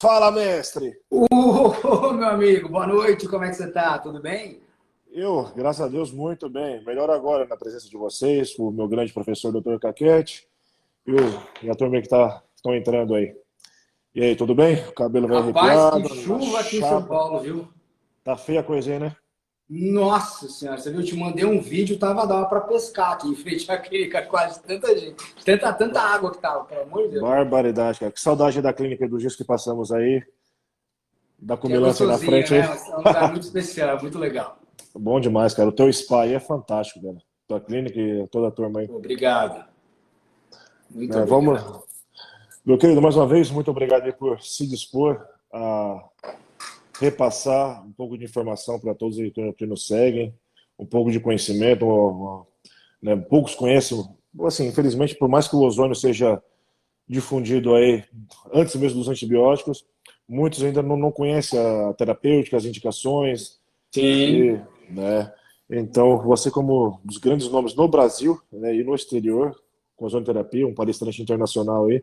Fala, mestre! Uh, meu amigo, boa noite, como é que você está? Tudo bem? Eu, graças a Deus, muito bem. Melhor agora na presença de vocês, o meu grande professor, doutor Caquete, e, o, a turma que tá, estão entrando aí. E aí, tudo bem? O cabelo vai arrepiado. que chuva aqui em São Paulo, viu? Tá feia a coisa aí, né? Nossa senhora, você viu? Eu te mandei um vídeo, tava dando para pescar aqui em frente à clínica, quase tanta gente, tanta, tanta água que tava, pelo amor de Deus. Barbaridade, cara. Que saudade da clínica dos dias que passamos aí. Da comilança na frente né? aí. É um lugar muito especial, muito legal. Bom demais, cara. O teu spa aí é fantástico, cara. Tua clínica e toda a turma aí. Obrigado. Muito é, obrigado. Vamos. Meu querido, mais uma vez, muito obrigado por se dispor a repassar um pouco de informação para todos que nos seguem, um pouco de conhecimento. Né? Poucos conhecem, assim, infelizmente, por mais que o ozônio seja difundido aí antes mesmo dos antibióticos, muitos ainda não, não conhecem a terapêutica, as indicações. Sim. E, né? Então, você como um dos grandes nomes no Brasil né, e no exterior, com a ozonoterapia, um palestrante internacional aí,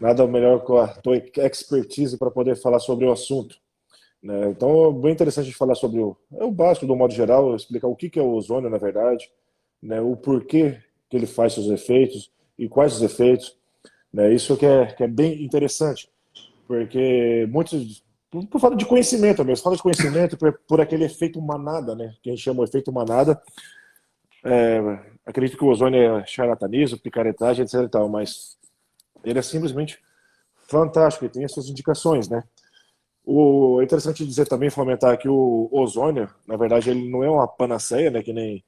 nada melhor com a tua expertise para poder falar sobre o assunto. Né? Então, é bem interessante falar sobre o, é o básico, do modo geral, explicar o que, é o ozônio, na verdade, né? o porquê que ele faz seus efeitos e quais os efeitos. Né? Isso que é, que é bem interessante, porque muitos, por, por falta de conhecimento mesmo, falta de conhecimento por, por, aquele efeito manada, né? que a gente chama o efeito manada. É, acredito que o ozônio é charlatanismo, picaretagem, etc. Tal, mas ele é simplesmente fantástico e tem as suas indicações, né? O, é interessante dizer também, fomentar que o ozônio, na verdade, ele não é uma panaceia, né, que nem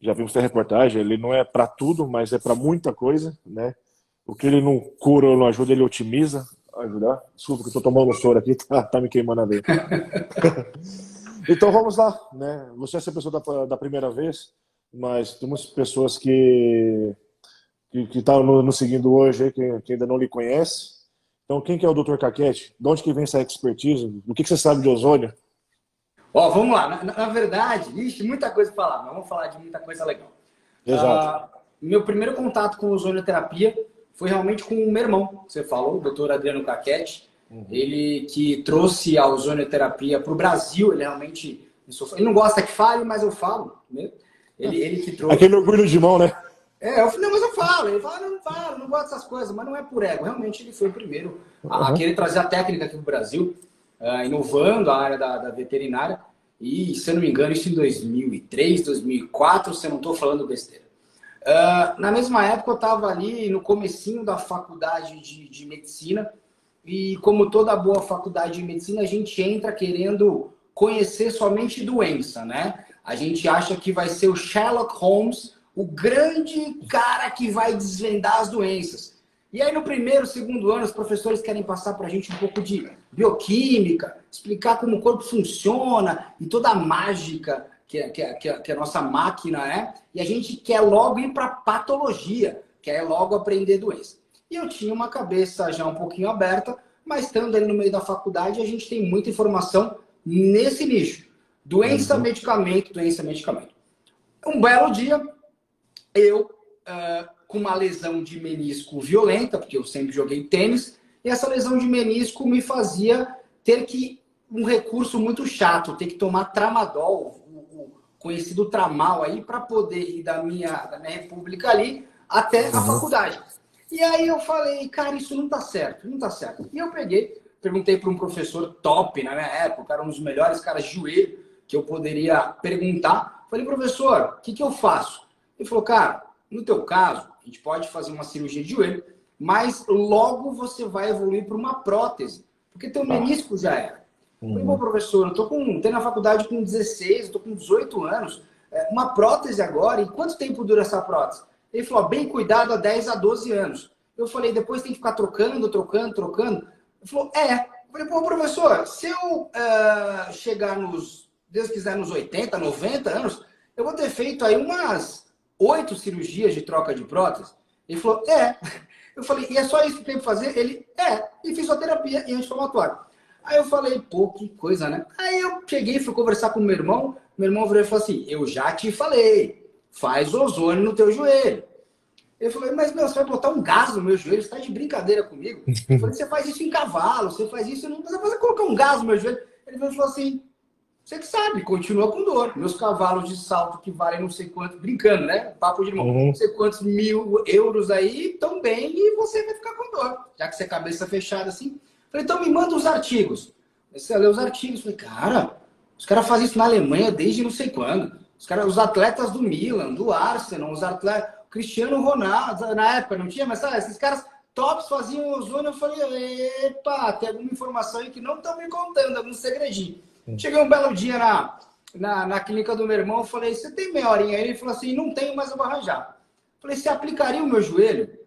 já vimos na reportagem, ele não é para tudo, mas é para muita coisa, né? O que ele não cura ou não ajuda, ele otimiza, ajudar. Desculpa que eu tô tomando soro aqui, tá, tá me queimando a veia. então vamos lá, né? Você é essa pessoa da, da primeira vez, mas temos pessoas que que estão tá nos no seguindo hoje, que, que ainda não lhe conhecem, então, quem que é o Dr. Caquete? De onde que vem essa expertise? O que, que você sabe de ozônio? Ó, vamos lá. Na, na verdade, existe muita coisa para falar, mas vamos falar de muita coisa legal. Exato. Uh, meu primeiro contato com ozonioterapia foi realmente com o meu irmão, você falou, o Dr. Adriano Caquete. Uhum. Ele que trouxe a ozonioterapia para o Brasil, ele realmente... Ele não gosta que fale, mas eu falo. Né? Ele, ele que trouxe... Aquele orgulho de mão, né? É, eu falei, não, mas eu falo. Ele fala, não, não falo, não gosto dessas coisas, mas não é por ego. Realmente ele foi o primeiro a, a querer trazer a técnica aqui no Brasil, uh, inovando a área da, da, veterinária. E, se eu não me engano, isso em 2003, 2004, se eu não estou falando besteira. Uh, na mesma época, eu estava ali no comecinho da faculdade de, de medicina. E como toda boa faculdade de medicina, a gente entra querendo conhecer somente doença, né? A gente acha que vai ser o Sherlock Holmes o grande cara que vai desvendar as doenças. E aí, no primeiro, segundo ano, os professores querem passar para a gente um pouco de bioquímica, explicar como o corpo funciona e toda a mágica que, é, que, é, que, é, que a nossa máquina é. E a gente quer logo ir para patologia, quer logo aprender doença. E eu tinha uma cabeça já um pouquinho aberta, mas estando ali no meio da faculdade, a gente tem muita informação nesse nicho. Doença, uhum. medicamento, doença, medicamento. Um belo dia, eu uh, com uma lesão de menisco violenta, porque eu sempre joguei tênis, e essa lesão de menisco me fazia ter que um recurso muito chato, ter que tomar tramadol, o, conhecido tramal aí, para poder ir da minha, da minha república ali até a uhum. faculdade. E aí eu falei, cara, isso não tá certo, não tá certo. E eu peguei, perguntei para um professor top na minha época, era um dos melhores caras de joelho que eu poderia perguntar. Falei, professor, o que, que eu faço? Ele falou, cara, no teu caso, a gente pode fazer uma cirurgia de joelho, mas logo você vai evoluir para uma prótese, porque teu menisco já era. Uhum. Eu falei, professor, eu tô com, tenho na faculdade com 16, eu tô com 18 anos, é, uma prótese agora, e quanto tempo dura essa prótese? Ele falou, bem cuidado, a 10 a 12 anos. Eu falei, depois tem que ficar trocando, trocando, trocando. Ele falou, é. Eu falei, pô, professor, se eu uh, chegar nos, Deus quiser, nos 80, 90 anos, eu vou ter feito aí umas oito cirurgias de troca de prótese? Ele falou, é. Eu falei, e é só isso que tem que fazer? Ele, é. E fisioterapia e anti-inflamatório. Aí eu falei, pô, que coisa, né? Aí eu cheguei e fui conversar com meu irmão. Meu irmão virou e falou assim: Eu já te falei, faz ozônio no teu joelho. Ele falou, mas meu, você vai botar um gás no meu joelho, você tá de brincadeira comigo? Eu falei, você faz isso em cavalo, você faz isso, não precisa colocar um gás no meu joelho. Ele falou assim, você que sabe, continua com dor. Meus cavalos de salto que valem não sei quanto, brincando, né? Papo de irmão, uhum. não sei quantos mil euros aí, tão bem, e você vai ficar com dor, já que você é cabeça fechada assim. Falei, então me manda os artigos. Você lê os artigos. Falei, cara, os caras fazem isso na Alemanha desde não sei quando. Os, cara, os atletas do Milan, do Arsenal, os atletas. Cristiano Ronaldo, na época não tinha, mas sabe, esses caras tops faziam ozônio. Eu falei, epa, tem alguma informação aí que não estão me contando, algum segredinho. Cheguei um belo dia na, na, na clínica do meu irmão, falei, você tem meia horinha aí? Ele falou assim, não tenho, mas eu vou arranjar. Falei, você aplicaria o meu joelho?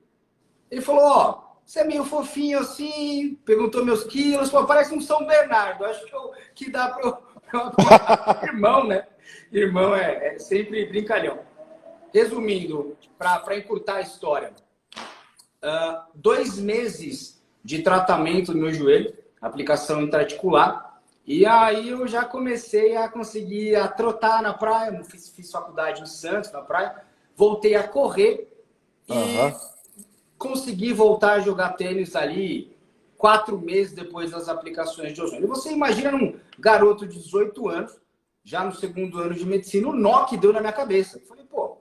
Ele falou, ó, você é meio fofinho assim, perguntou meus quilos, pô, parece um São Bernardo, acho que, eu, que dá para irmão, né? Irmão é, é, sempre brincalhão. Resumindo, para encurtar a história, uh, dois meses de tratamento no meu joelho, aplicação intraarticular, e aí eu já comecei a conseguir a trotar na praia, fiz, fiz faculdade em Santos, na praia, voltei a correr e uhum. consegui voltar a jogar tênis ali quatro meses depois das aplicações de ozônio. E você imagina um garoto de 18 anos, já no segundo ano de medicina, o nó que deu na minha cabeça. Eu falei, pô,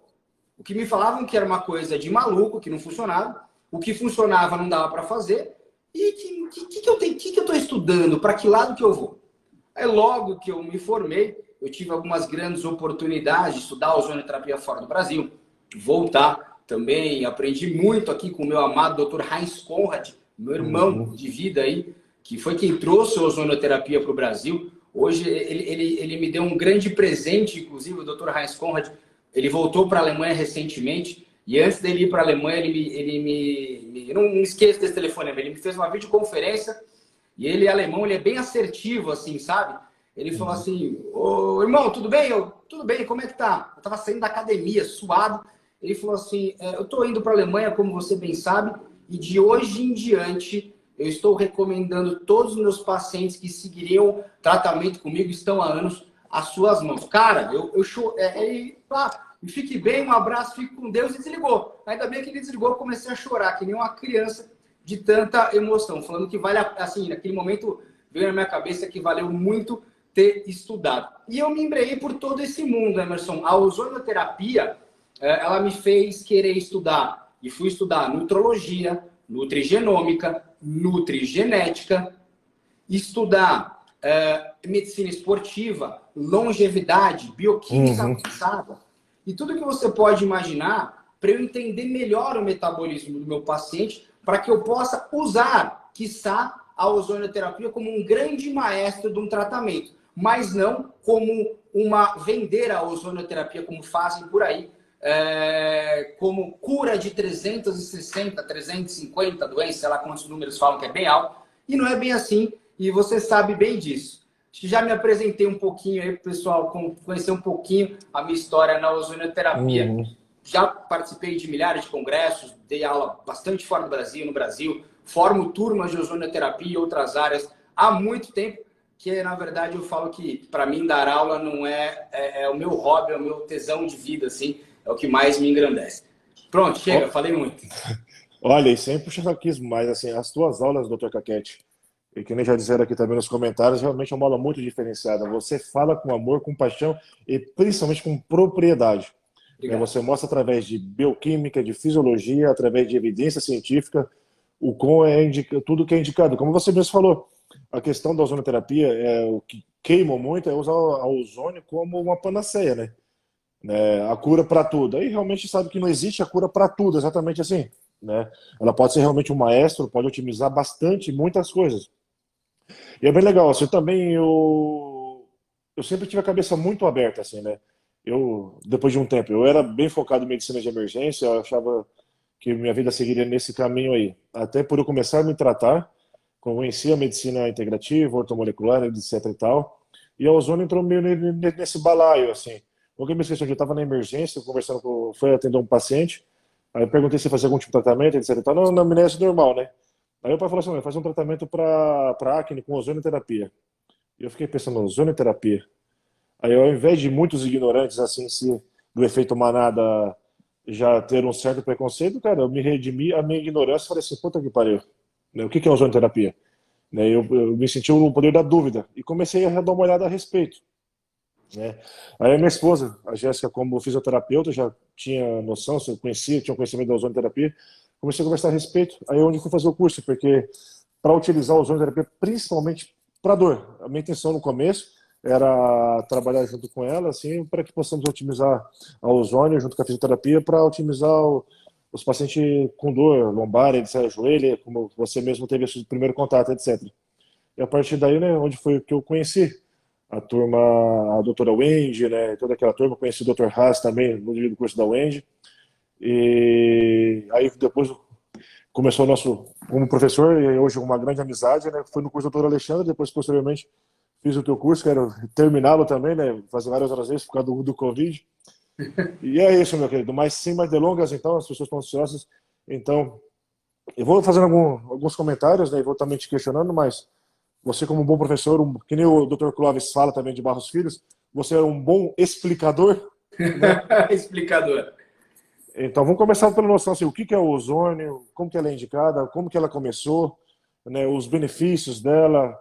o que me falavam que era uma coisa de maluco, que não funcionava, o que funcionava não dava para fazer, e que, que, que eu tenho, que, que eu estou estudando, para que lado que eu vou? Aí logo que eu me formei, eu tive algumas grandes oportunidades de estudar ozonioterapia fora do Brasil, voltar também, aprendi muito aqui com o meu amado Dr. Heinz Conrad, meu irmão uhum. de vida aí, que foi quem trouxe a ozonioterapia para o Brasil. Hoje ele, ele, ele me deu um grande presente, inclusive o Dr. Heinz Conrad, ele voltou para a Alemanha recentemente, e antes dele ir para a Alemanha, ele me, ele me, me eu não me esqueço desse telefone, ele me fez uma videoconferência e ele, alemão, ele é bem assertivo, assim, sabe? Ele falou uhum. assim: Ô irmão, tudo bem? Eu, tudo bem, como é que tá? Eu tava saindo da academia, suado. Ele falou assim: é, Eu tô indo para a Alemanha, como você bem sabe, e de hoje em diante eu estou recomendando todos os meus pacientes que seguiriam tratamento comigo, estão há anos, as suas mãos. Cara, eu, eu show, é, ah, fique bem, um abraço, fique com Deus e desligou. Ainda bem que ele desligou, eu comecei a chorar, que nem uma criança de tanta emoção, falando que vale, assim, naquele momento veio na minha cabeça que valeu muito ter estudado. E eu me embreiei por todo esse mundo, Emerson. A ozonoterapia, é, ela me fez querer estudar, e fui estudar nutrologia, nutrigenômica, nutrigenética, estudar é, medicina esportiva, longevidade, bioquímica uhum. avançada, e tudo que você pode imaginar para eu entender melhor o metabolismo do meu paciente, para que eu possa usar, quiçá, a ozonioterapia como um grande maestro de um tratamento, mas não como uma vender a ozonioterapia como fazem por aí, é, como cura de 360, 350 doenças, sei lá quantos números falam que é bem alto, e não é bem assim, e você sabe bem disso. Já me apresentei um pouquinho aí, pessoal, conhecer um pouquinho a minha história na ozonioterapia. Uhum já participei de milhares de congressos, dei aula bastante fora do Brasil, no Brasil, formo turmas de ozonioterapia e outras áreas há muito tempo, que na verdade eu falo que para mim dar aula não é, é, é, o meu hobby, é o meu tesão de vida, assim, é o que mais me engrandece. Pronto, chega, oh. falei muito. Olha, e sem puxa saquismo, mas assim, as tuas aulas, doutor Caquete, e que nem já disseram aqui também nos comentários, realmente é uma aula muito diferenciada. Você fala com amor, com paixão e principalmente com propriedade. Obrigado. Você mostra através de bioquímica, de fisiologia, através de evidência científica, o com é indica, tudo que é indicado. Como você mesmo falou, a questão da ozonoterapia, é, o que queima muito é usar a ozônio como uma panaceia, né? É, a cura para tudo. Aí realmente sabe que não existe a cura para tudo, exatamente assim. Né? Ela pode ser realmente um maestro, pode otimizar bastante muitas coisas. E é bem legal, assim, também eu, eu sempre tive a cabeça muito aberta, assim, né? Eu, depois de um tempo, eu era bem focado em medicina de emergência, eu achava que minha vida seguiria nesse caminho aí. Até por eu começar a me tratar, conheci a medicina integrativa, ortomolecular, etc e tal, e a ozônio entrou meio nesse balaio, assim. Porque me esqueci, eu estava na emergência, conversando com, foi atender um paciente, aí eu perguntei se fazia algum tipo de tratamento, etc e tal, não, na amnésia normal, né? Aí o pai falou assim, faz um tratamento para acne com ozonioterapia. E eu fiquei pensando, ozonioterapia? Aí, ao invés de muitos ignorantes assim se do efeito manada já ter um certo preconceito, cara, eu me redimi a minha ignorância e falei assim, puta que pariu. Né? O que é ozonoterapia? Né? Eu, eu me senti no poder da dúvida e comecei a dar uma olhada a respeito. Né? Aí a minha esposa, a Jéssica, como fisioterapeuta, já tinha noção, eu conhecia, tinha conhecimento da ozonoterapia, comecei a conversar a respeito. Aí onde fui fazer o curso, porque para utilizar a ozonoterapia, principalmente para dor, a minha intenção no começo era trabalhar junto com ela, assim, para que possamos otimizar a ozônio junto com a fisioterapia para otimizar o, os pacientes com dor lombar, etc., joelho, como você mesmo teve esse primeiro contato, etc. E a partir daí, né, onde foi que eu conheci a turma, a doutora Wendy, né, toda aquela turma, conheci o Dr. Haas também no dia do curso da Wendy. E aí depois começou o nosso como professor e hoje uma grande amizade, né? Foi no curso do Dr. Alexandre, depois posteriormente fiz o teu curso, quero terminá-lo também, né? Fazer várias outras vezes por causa do, do Covid. E é isso, meu querido. Mas sem mais delongas, então, as pessoas estão ansiosas. Então, eu vou fazendo algum, alguns comentários, né? E vou também te questionando, mas você, como um bom professor, um, que nem o Dr. Clóvis fala também de Barros Filhos, você é um bom explicador. Né? explicador. Então, vamos começar pela noção assim, o que é o ozônio, como que ela é indicada, como que ela começou, né, os benefícios dela,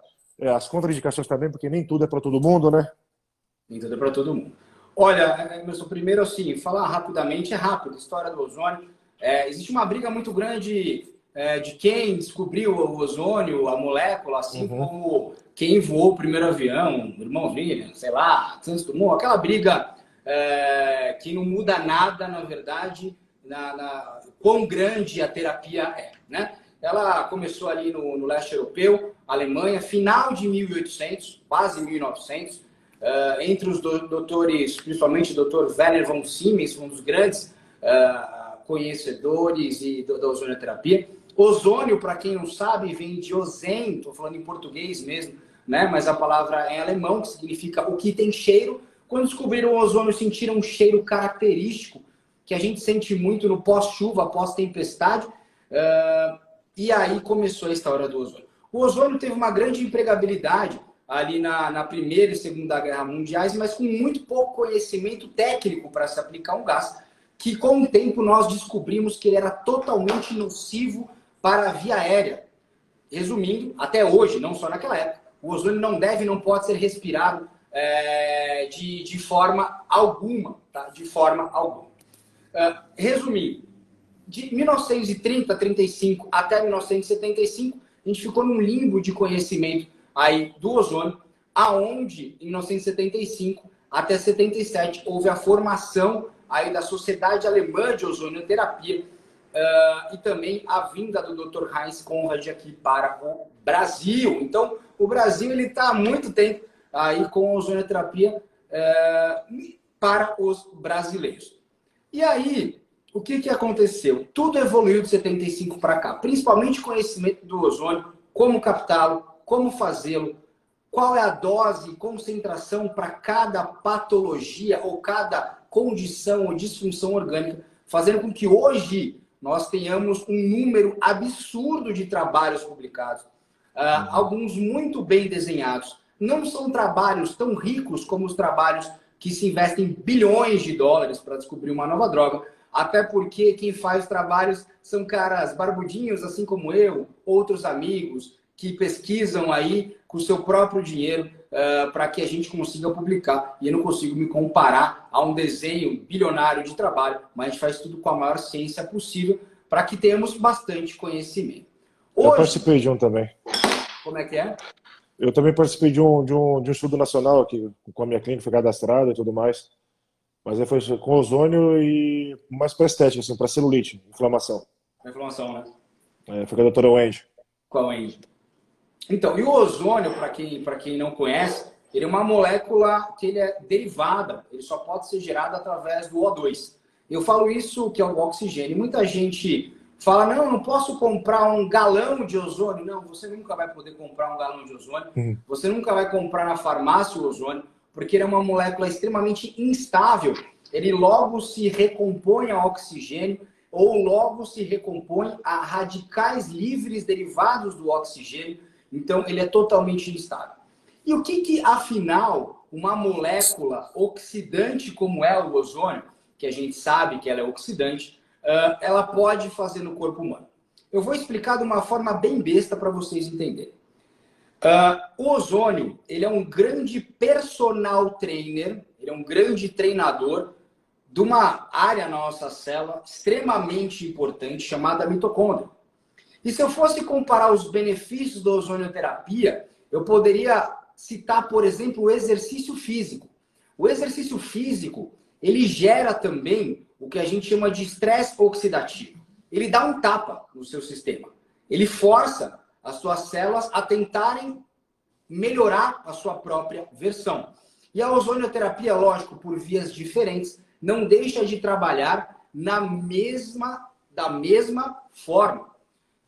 as contraindicações também, porque nem tudo é para todo mundo, né? Nem tudo é para todo mundo. Olha, Emerson, primeiro assim, falar rapidamente é rápido, história do ozônio. É, existe uma briga muito grande é, de quem descobriu o ozônio, a molécula, assim uhum. como quem voou o primeiro avião, o irmão William, sei lá, Santos Dumont, aquela briga é, que não muda nada, na verdade, na, na, quão grande a terapia é, né? Ela começou ali no, no leste europeu, Alemanha, final de 1800, quase 1900, uh, eh, entre os do, doutores, principalmente o Dr. Werner von Siemens, um dos grandes uh, conhecedores e do, da ozonioterapia. Ozônio, para quem não sabe, vem de ozen, estou falando em português mesmo, né? mas a palavra é em alemão, que significa o que tem cheiro. Quando descobriram o ozônio, sentiram um cheiro característico, que a gente sente muito no pós-chuva, pós-tempestade. Uh, e aí começou a história do ozônio. O ozônio teve uma grande empregabilidade ali na, na Primeira e Segunda Guerra Mundiais, mas com muito pouco conhecimento técnico para se aplicar um gás, que com o tempo nós descobrimos que ele era totalmente nocivo para a via aérea. Resumindo, até hoje, não só naquela época, o ozônio não deve, não pode ser respirado é, de, de forma alguma, tá? De forma alguma. Uh, resumindo, de 1930, 35 até 1975, a gente ficou num limbo de conhecimento aí do ozônio, aonde em 1975 até 77 houve a formação aí da Sociedade Alemã de Ozonioterapia uh, e também a vinda do Dr. Heinz Conrad aqui para o Brasil. Então, o Brasil ele está há muito tempo aí com a ozonioterapia uh, para os brasileiros. E aí, o que, que aconteceu? Tudo evoluiu de 75 para cá, principalmente conhecimento do ozônio, como captá-lo, como fazê-lo, qual é a dose, concentração para cada patologia ou cada condição ou disfunção orgânica, fazendo com que hoje nós tenhamos um número absurdo de trabalhos publicados, uh, alguns muito bem desenhados. Não são trabalhos tão ricos como os trabalhos que se investem bilhões de dólares para descobrir uma nova droga, até porque quem faz trabalhos são caras barbudinhos, assim como eu, outros amigos, que pesquisam aí com o seu próprio dinheiro uh, para que a gente consiga publicar. E eu não consigo me comparar a um desenho bilionário de trabalho, mas a gente faz tudo com a maior ciência possível para que tenhamos bastante conhecimento. Hoje... Eu participei de um também. Como é que é? Eu também participei de um, de um, de um estudo nacional aqui, com a minha clínica, foi cadastrada e tudo mais. Mas aí foi com ozônio e mais para estética, assim, para celulite, inflamação. Inflamação, né? É, foi com a doutora Wendy. Com a Wendy. Então, e o ozônio, para quem, quem não conhece, ele é uma molécula que ele é derivada, ele só pode ser gerado através do O2. Eu falo isso que é o oxigênio. Muita gente fala, não, não posso comprar um galão de ozônio. Não, você nunca vai poder comprar um galão de ozônio. Uhum. Você nunca vai comprar na farmácia o ozônio porque ele é uma molécula extremamente instável. Ele logo se recompõe a oxigênio ou logo se recompõe a radicais livres derivados do oxigênio. Então, ele é totalmente instável. E o que, que afinal, uma molécula oxidante como é o ozônio, que a gente sabe que ela é oxidante, uh, ela pode fazer no corpo humano. Eu vou explicar de uma forma bem besta para vocês entenderem. Uh, o ozônio, ele é um grande personal trainer, ele é um grande treinador de uma área na nossa célula extremamente importante chamada mitocôndria. E se eu fosse comparar os benefícios da ozonioterapia, eu poderia citar, por exemplo, o exercício físico. O exercício físico, ele gera também o que a gente chama de estresse oxidativo. Ele dá um tapa no seu sistema. Ele força as suas células a tentarem melhorar a sua própria versão. E a ozonioterapia, lógico, por vias diferentes, não deixa de trabalhar na mesma da mesma forma.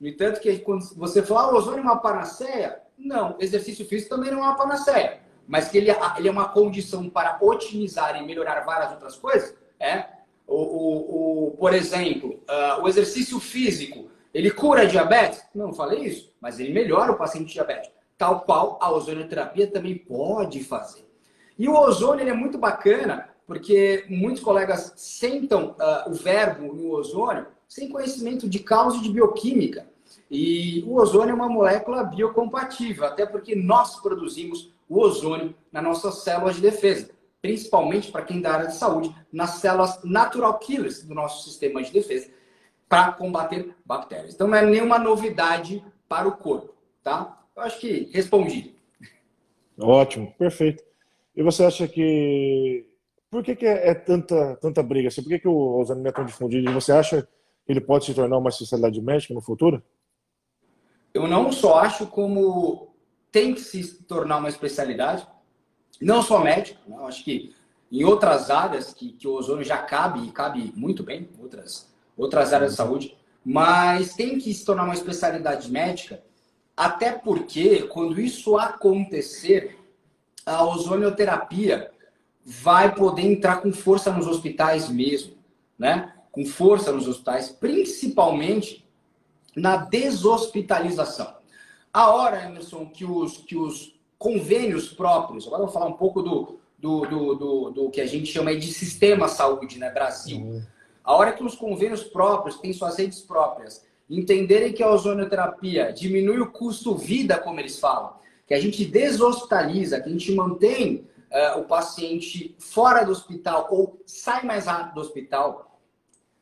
No entanto, que quando você fala ah, ozônio é uma panaceia, não, exercício físico também não é uma panaceia. Mas que ele, ele é uma condição para otimizar e melhorar várias outras coisas, é. O, o, o por exemplo, uh, o exercício físico, ele cura diabetes? Não, falei isso, mas ele melhora o paciente diabético. Tal qual a ozonioterapia também pode fazer. E o ozônio é muito bacana, porque muitos colegas sentam uh, o verbo no ozônio sem conhecimento de causa e de bioquímica. E o ozônio é uma molécula biocompatível, até porque nós produzimos o ozônio nas nossas células de defesa, principalmente para quem da área de saúde, nas células natural killers do nosso sistema de defesa, para combater bactérias. Então não é nenhuma novidade para o corpo, tá? Eu acho que respondi. Ótimo, perfeito. E você acha que por que, que é, é, tanta, tanta briga? Assim? Por que, que o ozônio é tão difundido? E você acha que ele pode se tornar uma especialidade médica no futuro? Eu não só acho como tem que se tornar uma especialidade, não só médico, né? acho que em outras áreas que, que o ozônio já cabe e cabe muito bem, outras, outras áreas de saúde, mas tem que se tornar uma especialidade médica, até porque quando isso acontecer, a ozonioterapia vai poder entrar com força nos hospitais mesmo, né? Com força nos hospitais, principalmente na deshospitalização. A hora, Emerson, que os, que os convênios próprios, agora eu vou falar um pouco do, do, do, do, do que a gente chama de sistema saúde, né, Brasil. Uhum. A hora que os convênios próprios têm suas redes próprias, entenderem que a ozonioterapia diminui o custo vida, como eles falam, que a gente deshospitaliza, que a gente mantém uh, o paciente fora do hospital ou sai mais rápido do hospital,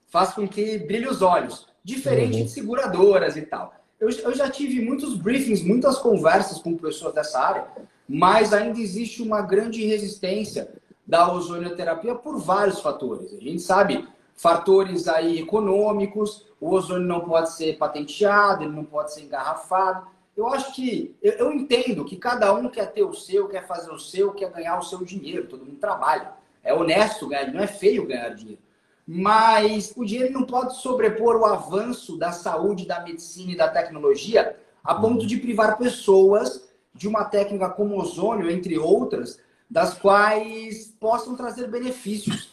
faz com que brilhe os olhos, diferente uhum. de seguradoras e tal. Eu, eu já tive muitos briefings, muitas conversas com pessoas dessa área, mas ainda existe uma grande resistência da ozonioterapia por vários fatores. A gente sabe fatores aí econômicos, o ozônio não pode ser patenteado, ele não pode ser engarrafado eu acho que eu, eu, entendo que cada um quer ter o seu, quer fazer o seu, quer ganhar o seu dinheiro. Todo mundo trabalha. É honesto ganhar, não é feio ganhar dinheiro. Mas o dinheiro não pode sobrepor o avanço da saúde, da medicina e da tecnologia a ponto de privar pessoas de uma técnica como ozônio, entre outras, das quais possam trazer benefícios.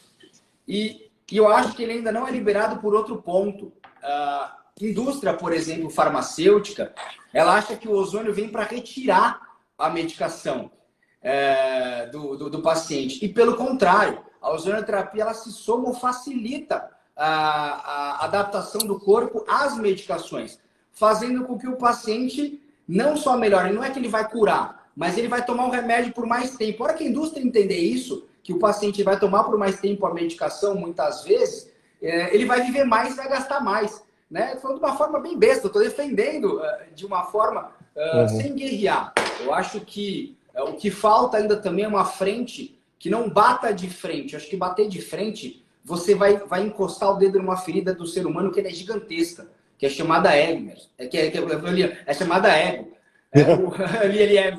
E, e eu acho que ele ainda não é liberado por outro ponto. Uh, indústria, por exemplo, farmacêutica, ela acha que o ozônio vem para retirar a medicação é, do, do, do, paciente. E pelo contrário, a ozonioterapia ela se soma ou facilita a, a adaptação do corpo às medicações, fazendo com que o paciente não só melhore, não é que ele vai curar, mas ele vai tomar o remédio por mais tempo. A hora que a indústria entender isso, que o paciente vai tomar por mais tempo a medicação, muitas vezes, é, ele vai viver mais e vai gastar mais né? Falando de uma forma bem besta, estou defendendo uh, de uma forma uh, uhum. sem guerrear. Eu acho que uh, o que falta ainda também é uma frente que não bata de frente. Eu acho que bater de frente, você vai, vai encostar o dedo numa ferida do ser humano que é gigantesca, que é chamada ego. É, que é, que é, é chamada ego. É, o, ali, ali, é,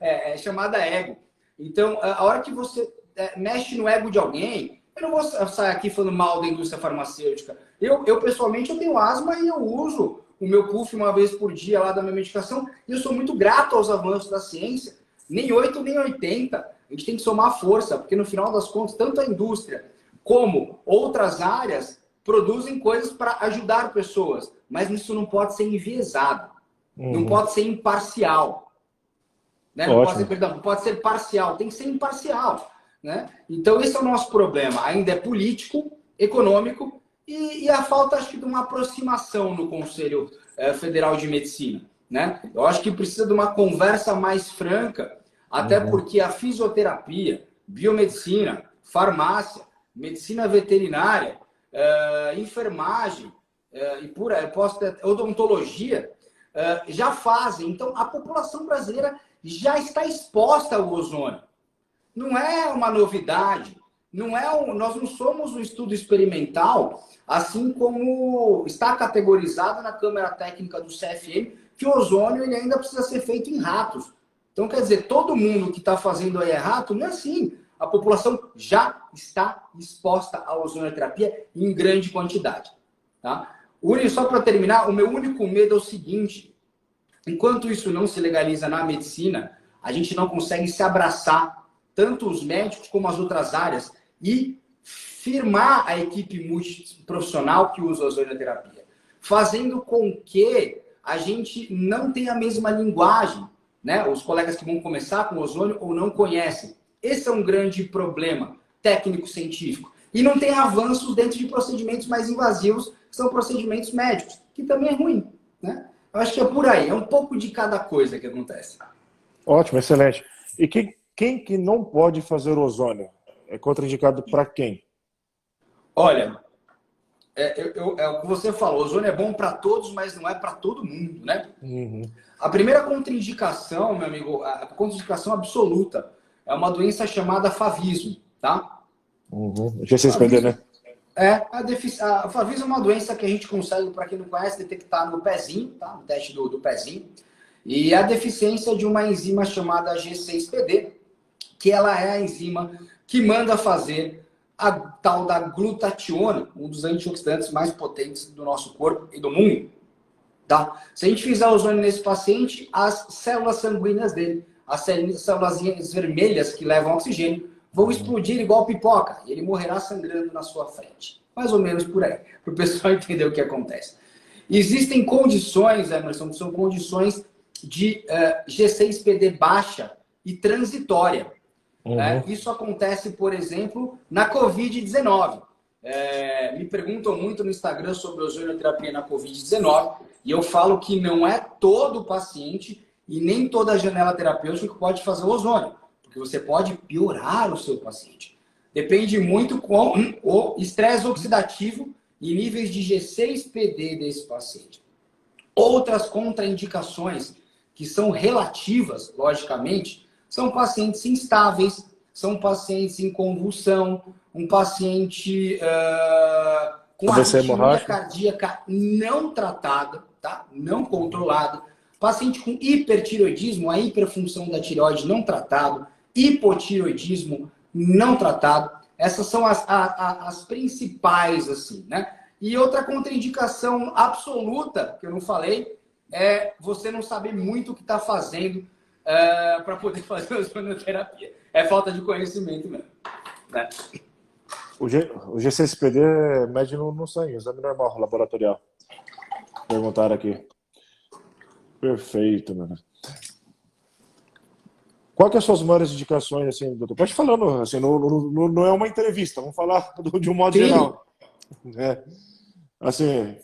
é, é chamada ego. Então, a hora que você é, mexe no ego de alguém, eu não vou sair aqui falando mal da indústria farmacêutica. Eu, eu pessoalmente, eu tenho asma e eu uso o meu puff uma vez por dia lá da minha medicação e eu sou muito grato aos avanços da ciência. Nem 8, nem 80. A gente tem que somar força, porque no final das contas, tanto a indústria como outras áreas produzem coisas para ajudar pessoas, mas isso não pode ser enviesado, uhum. não pode ser imparcial. Né? Não pode ser, perdão, pode ser parcial, tem que ser imparcial. Né? Então, esse é o nosso problema. Ainda é político, econômico e, e a falta, acho que, de uma aproximação no Conselho é, Federal de Medicina. Né? Eu acho que precisa de uma conversa mais franca, até uhum. porque a fisioterapia, biomedicina, farmácia, medicina veterinária, é, enfermagem, é, e por posso ter, odontologia, já fazem. Então, a população brasileira já está exposta ao ozônio. Não é uma novidade. Não é um, nós não somos um estudo experimental, assim como está categorizado na Câmara Técnica do CFM, que o ozônio ele ainda precisa ser feito em ratos. Então, quer dizer, todo mundo que está fazendo aí é rato, não é assim. A população já está exposta à ozonioterapia em grande quantidade. Tá? só para terminar, o meu único medo é o seguinte: enquanto isso não se legaliza na medicina, a gente não consegue se abraçar, tanto os médicos como as outras áreas, e firmar a equipe multiprofissional que usa a ozonioterapia, fazendo com que a gente não tenha a mesma linguagem, né? Os colegas que vão começar com ozônio ou não conhecem. Esse é um grande problema técnico-científico. E não tem avanços dentro de procedimentos mais invasivos, que são procedimentos médicos, que também é ruim, né? Eu acho que é por aí, é um pouco de cada coisa que acontece. Ótimo, excelente. E quem, quem que não pode fazer ozônio? É contraindicado para quem? Olha, é, eu, é, o que você falou, ozônio é bom para todos, mas não é para todo mundo, né? Uhum. A primeira contraindicação, meu amigo, a contraindicação absoluta é uma doença chamada favismo, tá? Uhum. GCSPD, né? É, a, defici... a favismo é uma doença que a gente consegue, para quem não conhece, detectar no pezinho, tá? No teste do, do pezinho. E a deficiência de uma enzima chamada G6PD, que ela é a enzima que manda fazer a tal da glutationa, um dos antioxidantes mais potentes do nosso corpo e do mundo. Tá? Se a gente fizer ozônio nesse paciente, as células sanguíneas dele, as células vermelhas que levam oxigênio, vão explodir igual pipoca e ele morrerá sangrando na sua frente. Mais ou menos por aí, para o pessoal entender o que acontece. Existem condições, Emerson, que são condições de uh, eh, G6PD baixa e transitória. Uhum. Né? Isso acontece, por exemplo, na Covid-19. É, me perguntam muito no Instagram sobre ozonioterapia na Covid-19 e eu falo que não é todo paciente e nem toda janela terapêutica que pode fazer ozônio, porque você pode piorar o seu paciente. Depende muito com o estresse oxidativo e níveis de G6PD desse paciente. Outras contraindicações que são relativas, logicamente, são pacientes instáveis, são pacientes em convulsão, um paciente uh, com arritmia cardíaca não tratada, tá? não controlada, paciente com hipertiroidismo, a hiperfunção da tireoide não tratado, hipotiroidismo não tratado. Essas são as, as, as principais, assim, né? E outra contraindicação absoluta, que eu não falei, é você não saber muito o que está fazendo uh, para poder fazer a ozonioterapia. É falta de conhecimento mesmo. Né? O, G, o GCSPD mede no, no sangue, exame normal, laboratorial. Perguntaram aqui. Perfeito, mano. Qual que é as suas maiores indicações, assim, doutor? Pode falando, assim, não, não, não é uma entrevista, vamos falar de um modo Sim. geral. É. Assim,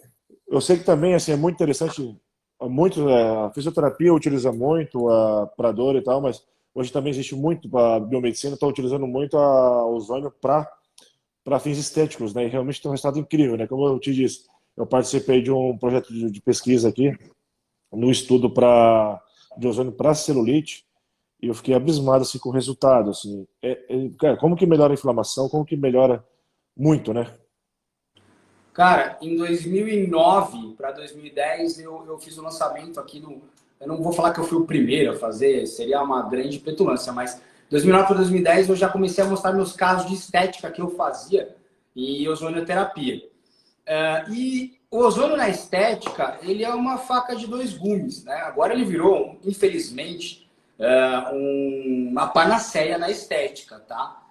eu sei que também, assim, é muito interessante muito é, a fisioterapia utiliza muito para dor e tal, mas hoje também existe muito a biomedicina está utilizando muito a ozônio para fins estéticos, né? E realmente tem um resultado incrível, né? Como eu te disse, eu participei de um projeto de, de pesquisa aqui no estudo para de ozônio para celulite e eu fiquei abismado assim com o resultado, assim. É, é, cara, como que melhora a inflamação? Como que melhora muito, né? Cara, em 2009 para 2010 eu, eu fiz o lançamento aqui no. Eu não vou falar que eu fui o primeiro a fazer, seria uma grande petulância, mas 2009 para 2010 eu já comecei a mostrar meus casos de estética que eu fazia e ozonioterapia. Uh, e o ozônio na estética, ele é uma faca de dois gumes, né? Agora ele virou, infelizmente, uh, um, uma panaceia na estética, tá?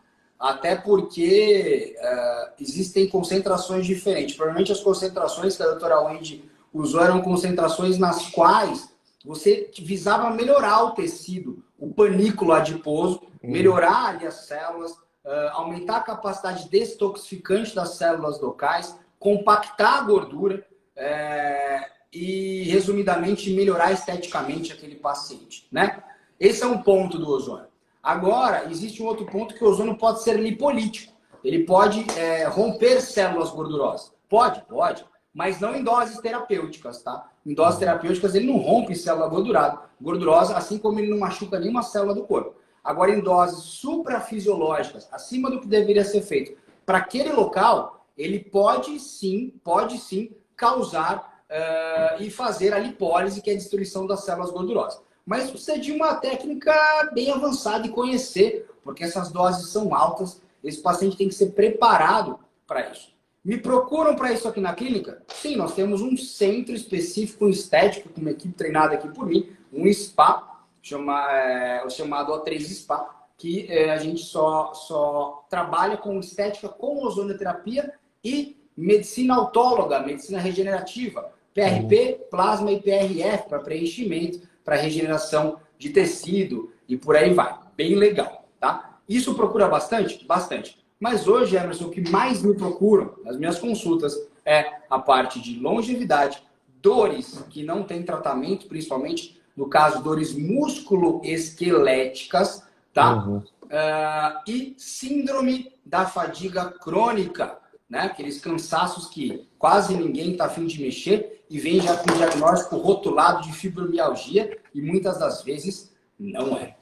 até porque uh, existem concentrações diferentes. Provavelmente as concentrações que a doutora Wendy usou eram concentrações nas quais você visava melhorar o tecido, o panículo adiposo, uhum. melhorar ali as células, uh, aumentar a capacidade detoxificante das células locais, compactar a gordura é, e, resumidamente, melhorar esteticamente aquele paciente, né? Esse é um ponto do ozônio. Agora, existe um outro ponto que o ozônio pode ser lipolítico. Ele pode é, romper células gordurosas. Pode, pode, mas não em doses terapêuticas, tá? Em doses terapêuticas ele não rompe célula gordurada, gordurosa, assim como ele não machuca nenhuma célula do corpo. Agora, em doses suprafisiológicas, acima do que deveria ser feito para aquele local, ele pode sim, pode sim causar uh, e fazer a lipólise, que é a destruição das células gordurosas. Mas precisa de uma técnica bem avançada e conhecer, porque essas doses são altas, esse paciente tem que ser preparado para isso. Me procuram para isso aqui na clínica? Sim, nós temos um centro específico estético, com uma equipe treinada aqui por mim, um SPA, chama, é, o chamado O3 SPA, que é, a gente só, só trabalha com estética com ozonioterapia e medicina autóloga, medicina regenerativa, PRP, plasma e PRF para preenchimento, para regeneração de tecido e por aí vai. Bem legal, tá? Isso procura bastante? Bastante. Mas hoje, Emerson, o que mais me procuram nas minhas consultas é a parte de longevidade, dores que não tem tratamento, principalmente no caso, dores músculo-esqueléticas, tá? Uhum. Uh, e síndrome da fadiga crônica, né? Aqueles cansaços que quase ninguém está afim de mexer e vem já com diagnóstico rotulado de fibromialgia e muitas das vezes não é.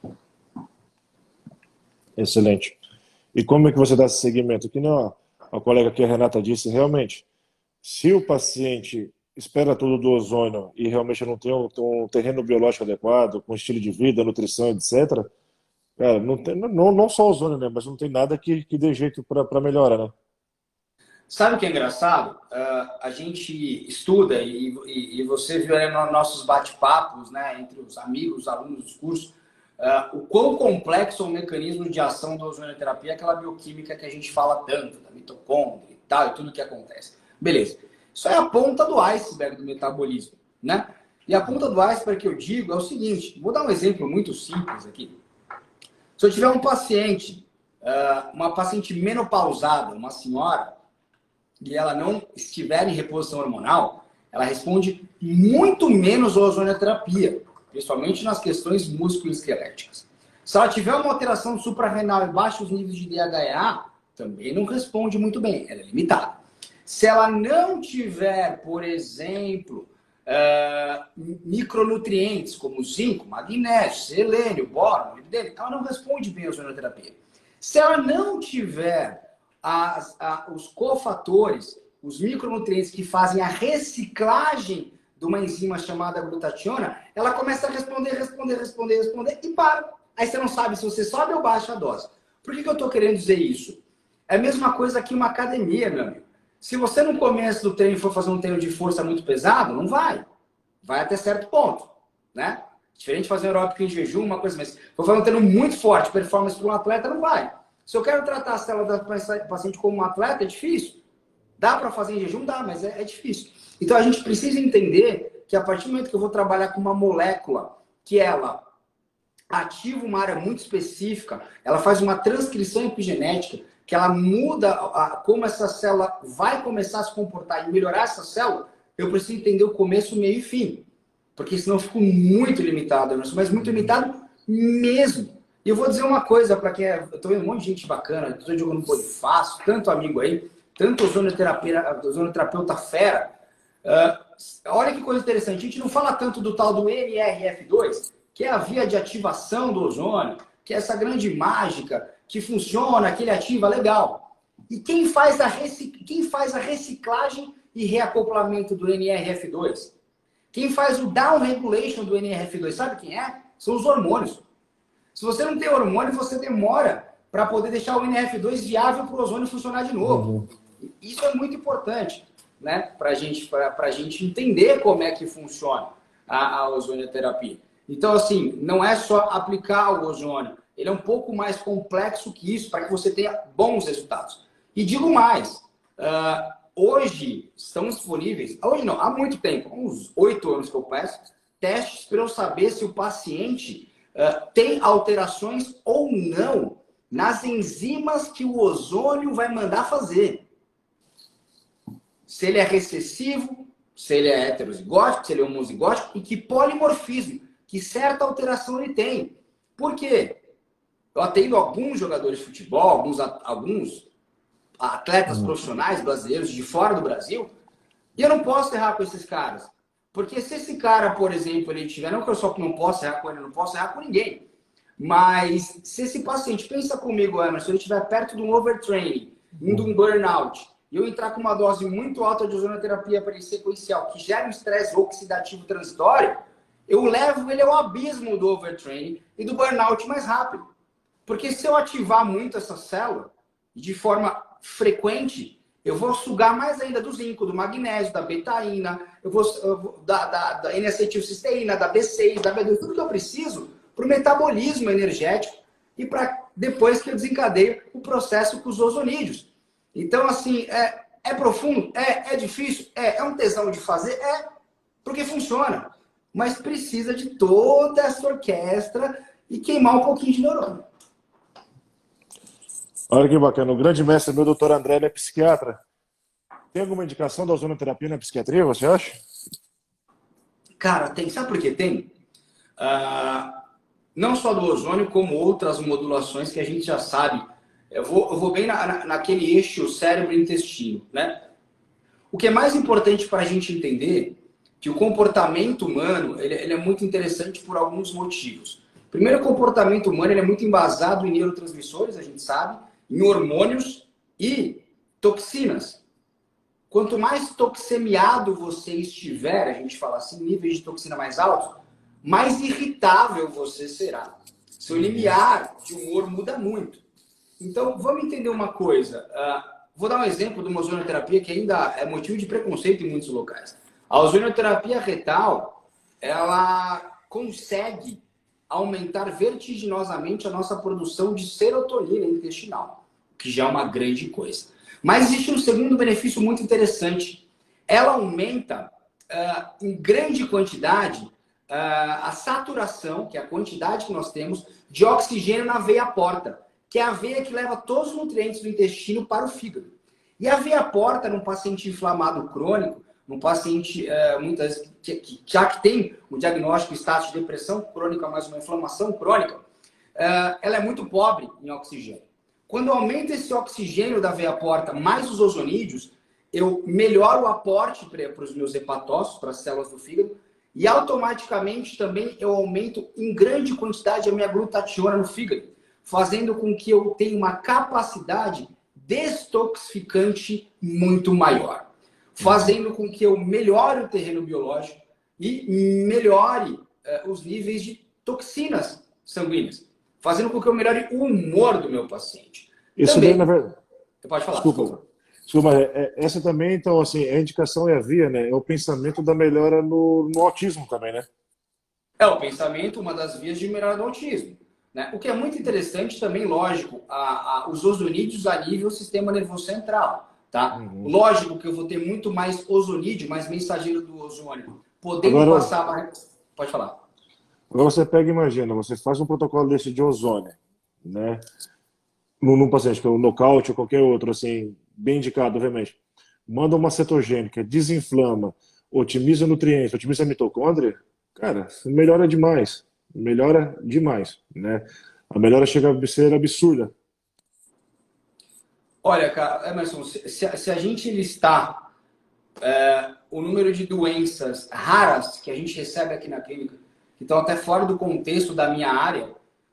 Excelente. E como é que você dá esse segmento? Que não a colega que a Renata disse, realmente, se o paciente espera tudo do ozônio e realmente não tem um, um terreno biológico adequado, com estilo de vida, nutrição, etc., cara, não, tem, não, não só ozônio, né, mas não tem nada que, que dê jeito para melhorar, né? Sabe o que é engraçado? Uh, a gente estuda e, e, e você viu aí nos nossos bate-papos, né, entre os amigos, os alunos dos cursos, uh, o quão complexo é o mecanismo de ação da ozonioterapia, aquela bioquímica que a gente fala tanto, da mitocôndria e tal, e tudo que acontece. Beleza. Isso é a ponta do iceberg do metabolismo, né? E a ponta do iceberg que eu digo é o seguinte: vou dar um exemplo muito simples aqui. Se eu tiver um paciente, uma paciente menopausada, uma senhora, e ela não estiver em reposição hormonal, ela responde muito menos à ozonioterapia, principalmente nas questões musculoesqueléticas. Se ela tiver uma alteração suprarrenal e baixos níveis de DHA, também não responde muito bem, ela é limitada. Se ela não tiver, por exemplo, uh, micronutrientes como zinco, magnésio, selênio, boro, ela não responde bem à ozonoterapia. Se ela não tiver as, a, os cofatores, os micronutrientes que fazem a reciclagem de uma enzima chamada glutationa, ela começa a responder, responder, responder, responder e para. Aí você não sabe se você sobe ou baixa a dose. Por que, que eu estou querendo dizer isso? É a mesma coisa que uma academia, meu amigo. Se você no começo do treino for fazer um treino de força muito pesado, não vai. Vai até certo ponto, né? Diferente de fazer aeróbico em jejum, uma coisa mais. For fazer um treino muito forte, performance para um atleta, não vai. Se eu quero tratar a célula da paciente como um atleta, é difícil. Dá para fazer em jejum? Dá, mas é, é difícil. Então a gente precisa entender que a partir do momento que eu vou trabalhar com uma molécula que ela ativa uma área muito específica, ela faz uma transcrição epigenética, que ela muda a, como essa célula vai começar a se comportar e melhorar essa célula, eu preciso entender o começo, meio e fim. Porque senão eu fico muito limitado, mas muito limitado mesmo. E eu vou dizer uma coisa para quem é. Eu tô vendo um monte de gente bacana, estou jogando Polifácil, tanto amigo aí, tanto ozonoterapeuta fera. Uh, olha que coisa interessante, a gente não fala tanto do tal do NRF2, que é a via de ativação do ozônio, que é essa grande mágica que funciona, que ele ativa, legal. E quem faz a, recic... quem faz a reciclagem e reacoplamento do NRF2? Quem faz o down regulation do NRF2, sabe quem é? São os hormônios. Se você não tem hormônio, você demora para poder deixar o NRF2 viável para o ozônio funcionar de novo. Uhum. Isso é muito importante, né? Para gente, a gente entender como é que funciona a, a ozonioterapia. Então, assim, não é só aplicar o ozônio, ele é um pouco mais complexo que isso para que você tenha bons resultados. E digo mais, uh, hoje estão disponíveis, hoje não, há muito tempo, uns oito anos que eu peço, testes para eu saber se o paciente uh, tem alterações ou não nas enzimas que o ozônio vai mandar fazer. Se ele é recessivo, se ele é heterozigótico, se ele é homozigótico e que polimorfismo, que certa alteração ele tem. Por quê? Eu atendo alguns jogadores de futebol, alguns, alguns atletas uhum. profissionais brasileiros de fora do Brasil, e eu não posso errar com esses caras. Porque se esse cara, por exemplo, ele tiver, não que eu só não posso errar com ele, não posso errar com ninguém. Mas se esse paciente, pensa comigo, Emerson, se ele estiver perto de um overtraining, indo um burnout, e eu entrar com uma dose muito alta de ozonoterapia sequencial, que gera um estresse oxidativo transitório, eu levo ele ao abismo do overtraining e do burnout mais rápido. Porque se eu ativar muito essa célula, de forma frequente, eu vou sugar mais ainda do zinco, do magnésio, da betaína, eu vou, eu vou da, da, da N-acetilcisteína, da B6, da B2, tudo que eu preciso para o metabolismo energético e para depois que eu desencadeio o processo com os ozonídeos. Então, assim, é, é profundo? É, é difícil? É, é um tesão de fazer? É, porque funciona. Mas precisa de toda essa orquestra e queimar um pouquinho de neurônio. Olha que bacana. O grande mestre, meu doutor André, ele é psiquiatra. Tem alguma indicação da ozonoterapia na psiquiatria, você acha? Cara, tem. Sabe por que tem? Uh, não só do ozônio, como outras modulações que a gente já sabe. Eu vou, eu vou bem na, na, naquele eixo cérebro-intestino, né? O que é mais importante para a gente entender que o comportamento humano ele, ele, é muito interessante por alguns motivos. Primeiro, o comportamento humano ele é muito embasado em neurotransmissores, a gente sabe, em hormônios e toxinas. Quanto mais toxemiado você estiver, a gente fala assim, níveis de toxina mais altos, mais irritável você será. Seu limiar de humor muda muito. Então, vamos entender uma coisa. Uh, vou dar um exemplo de uma ozonoterapia que ainda é motivo de preconceito em muitos locais. A ozonoterapia retal, ela consegue aumentar vertiginosamente a nossa produção de serotonina intestinal que já é uma grande coisa. Mas existe um segundo benefício muito interessante. Ela aumenta uh, em grande quantidade uh, a saturação, que é a quantidade que nós temos, de oxigênio na veia porta, que é a veia que leva todos os nutrientes do intestino para o fígado. E a veia porta, num paciente inflamado crônico, num paciente, uh, muitas que, que, já que tem o diagnóstico status de depressão crônica, mais uma inflamação crônica, ela é muito pobre em oxigênio. Quando aumenta esse oxigênio da veia porta mais os ozonídeos, eu melhoro o aporte para os meus hepatócitos, para as células do fígado, e automaticamente também eu aumento em grande quantidade a minha glutationa no fígado, fazendo com que eu tenha uma capacidade destoxificante muito maior, fazendo com que eu melhore o terreno biológico e melhore uh, os níveis de toxinas sanguíneas fazendo com que eu melhore o humor do meu paciente. Isso também, na verdade. Você pode falar. Desculpa. Desculpa, é, é, essa também, então, assim, a indicação é a via, né? É o pensamento da melhora no, no autismo também, né? É o pensamento, uma das vias de melhora do autismo. Né? O que é muito interessante também, lógico, a, a, os ozonídeos a nível sistema nervoso central. Tá? Uhum. Lógico que eu vou ter muito mais ozonídeo, mais mensageiro do ozônio, podendo Agora, passar. Pode falar. Agora você pega e imagina, você faz um protocolo desse de ozônio, né? Num, paciente um nocaute ou qualquer outro, assim, bem indicado, obviamente. Manda uma cetogênica, desinflama, otimiza nutrientes, otimiza a mitocôndria, cara, melhora demais. Melhora demais, né? A melhora chega a ser absurda. Olha, cara, Emerson, se, se a gente listar é, o número de doenças raras que a gente recebe aqui na clínica, então, até fora do contexto da minha área,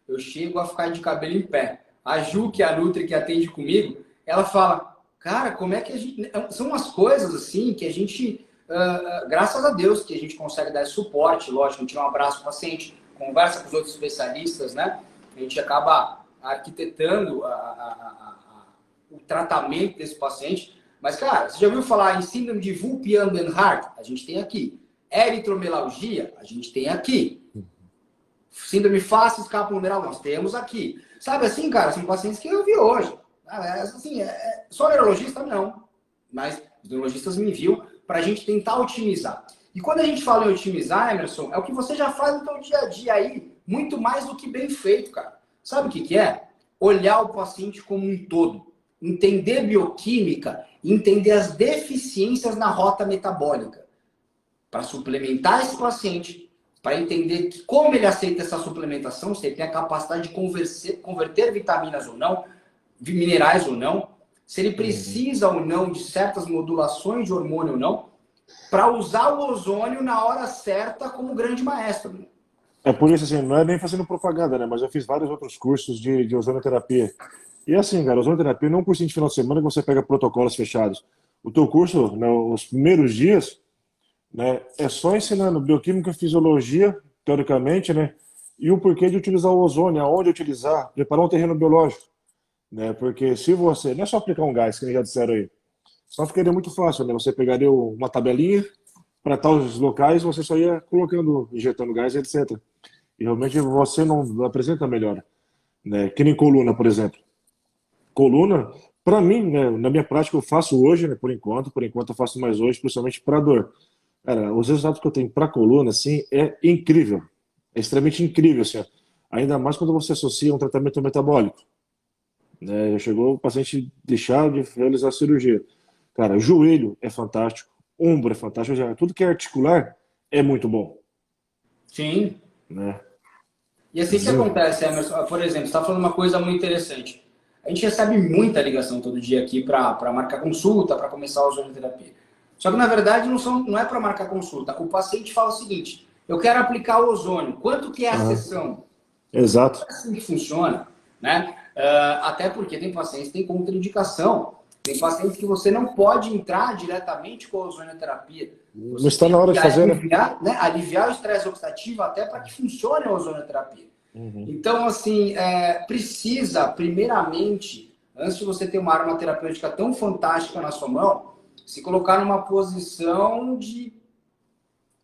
eu chego a ficar de cabelo em pé. A Ju, que é a Nutri que atende comigo, ela fala, cara, como é que a gente... São umas coisas, assim, que a gente... Uh, graças a Deus que a gente consegue dar suporte, lógico, a gente dá um abraço para o paciente, conversa com os outros especialistas, né? A gente acaba arquitetando a, a, a, o tratamento desse paciente. Mas, cara, você já ouviu falar em síndrome de Vulpian-Bernhardt? A gente tem aqui. Eritromelalgia, a gente tem aqui. Síndrome fácil escapuloneral, nós temos aqui. Sabe assim, cara, são pacientes que eu vi hoje. Ah, é, assim, é, é, só neurologista, não. Mas os neurologistas me enviam para a gente tentar otimizar. E quando a gente fala em otimizar, Emerson, é o que você já faz no seu dia a dia aí, muito mais do que bem feito, cara. Sabe o que, que é? olhar o paciente como um todo, entender bioquímica, entender as deficiências na rota metabólica, para suplementar esse paciente, para entender como ele aceita essa suplementação, se ele tem a capacidade de converter, converter vitaminas ou não, minerais ou não, se ele precisa ou não de certas modulações de hormônio ou não, para usar o ozônio na hora certa como grande maestro. É por isso, assim, não é nem fazendo propaganda, né? Mas eu fiz vários outros cursos de, de ozonoterapia. E assim, cara, ozonoterapia não é um cursinho de final de semana que você pega protocolos fechados. O teu curso, nos né, primeiros dias, né, é só ensinando bioquímica, fisiologia, teoricamente, né? E o porquê de utilizar o ozônio, aonde utilizar, preparar um terreno biológico. Né? Porque se você. Não é só aplicar um gás, que já disseram aí. Só ficaria muito fácil, né? Você pegaria uma tabelinha, para tais locais você só ia colocando, injetando gás, etc. E realmente você não apresenta melhor. Né? Que nem coluna, por exemplo. Coluna, para mim, né, na minha prática, eu faço hoje, né, por enquanto, por enquanto eu faço mais hoje, principalmente para dor. Cara, os resultados que eu tenho para coluna, assim, é incrível. É extremamente incrível, assim. Ainda mais quando você associa um tratamento metabólico. Né? Chegou o paciente deixar de realizar a cirurgia. Cara, joelho é fantástico, ombro é fantástico, tudo que é articular é muito bom. Sim. Né? E assim que acontece, Emerson, por exemplo, você está falando uma coisa muito interessante. A gente recebe muita ligação todo dia aqui para marcar consulta, para começar a ozonoterapia. Só que, na verdade, não, são, não é para marcar consulta. O paciente fala o seguinte, eu quero aplicar o ozônio. Quanto que é a uhum. sessão? Exato. É assim que funciona, né? Uh, até porque tem pacientes que têm contraindicação. Tem pacientes que você não pode entrar diretamente com a ozonioterapia. Você não está na hora de fazer, né? aliviar, né? Aliviar o estresse oxidativo até para que funcione a ozonioterapia. Uhum. Então, assim, é, precisa, primeiramente, antes de você ter uma arma terapêutica tão fantástica na sua mão, se colocar numa posição de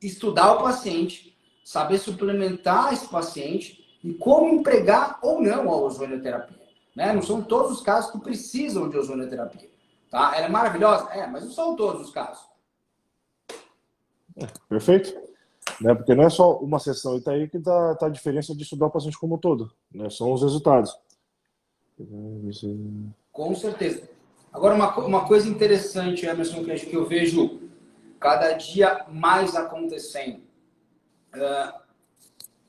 estudar o paciente, saber suplementar esse paciente e como empregar ou não a ozonioterapia. Né? Não são todos os casos que precisam de ozonioterapia. Tá? Ela é maravilhosa? É, mas não são todos os casos. É, perfeito. Né? Porque não é só uma sessão, e tá aí que dá, tá a diferença de estudar o paciente como um todo. Né? São os resultados. Com certeza. Agora, uma, uma coisa interessante, Emerson, que, eu vejo cada dia mais acontecendo. Uh,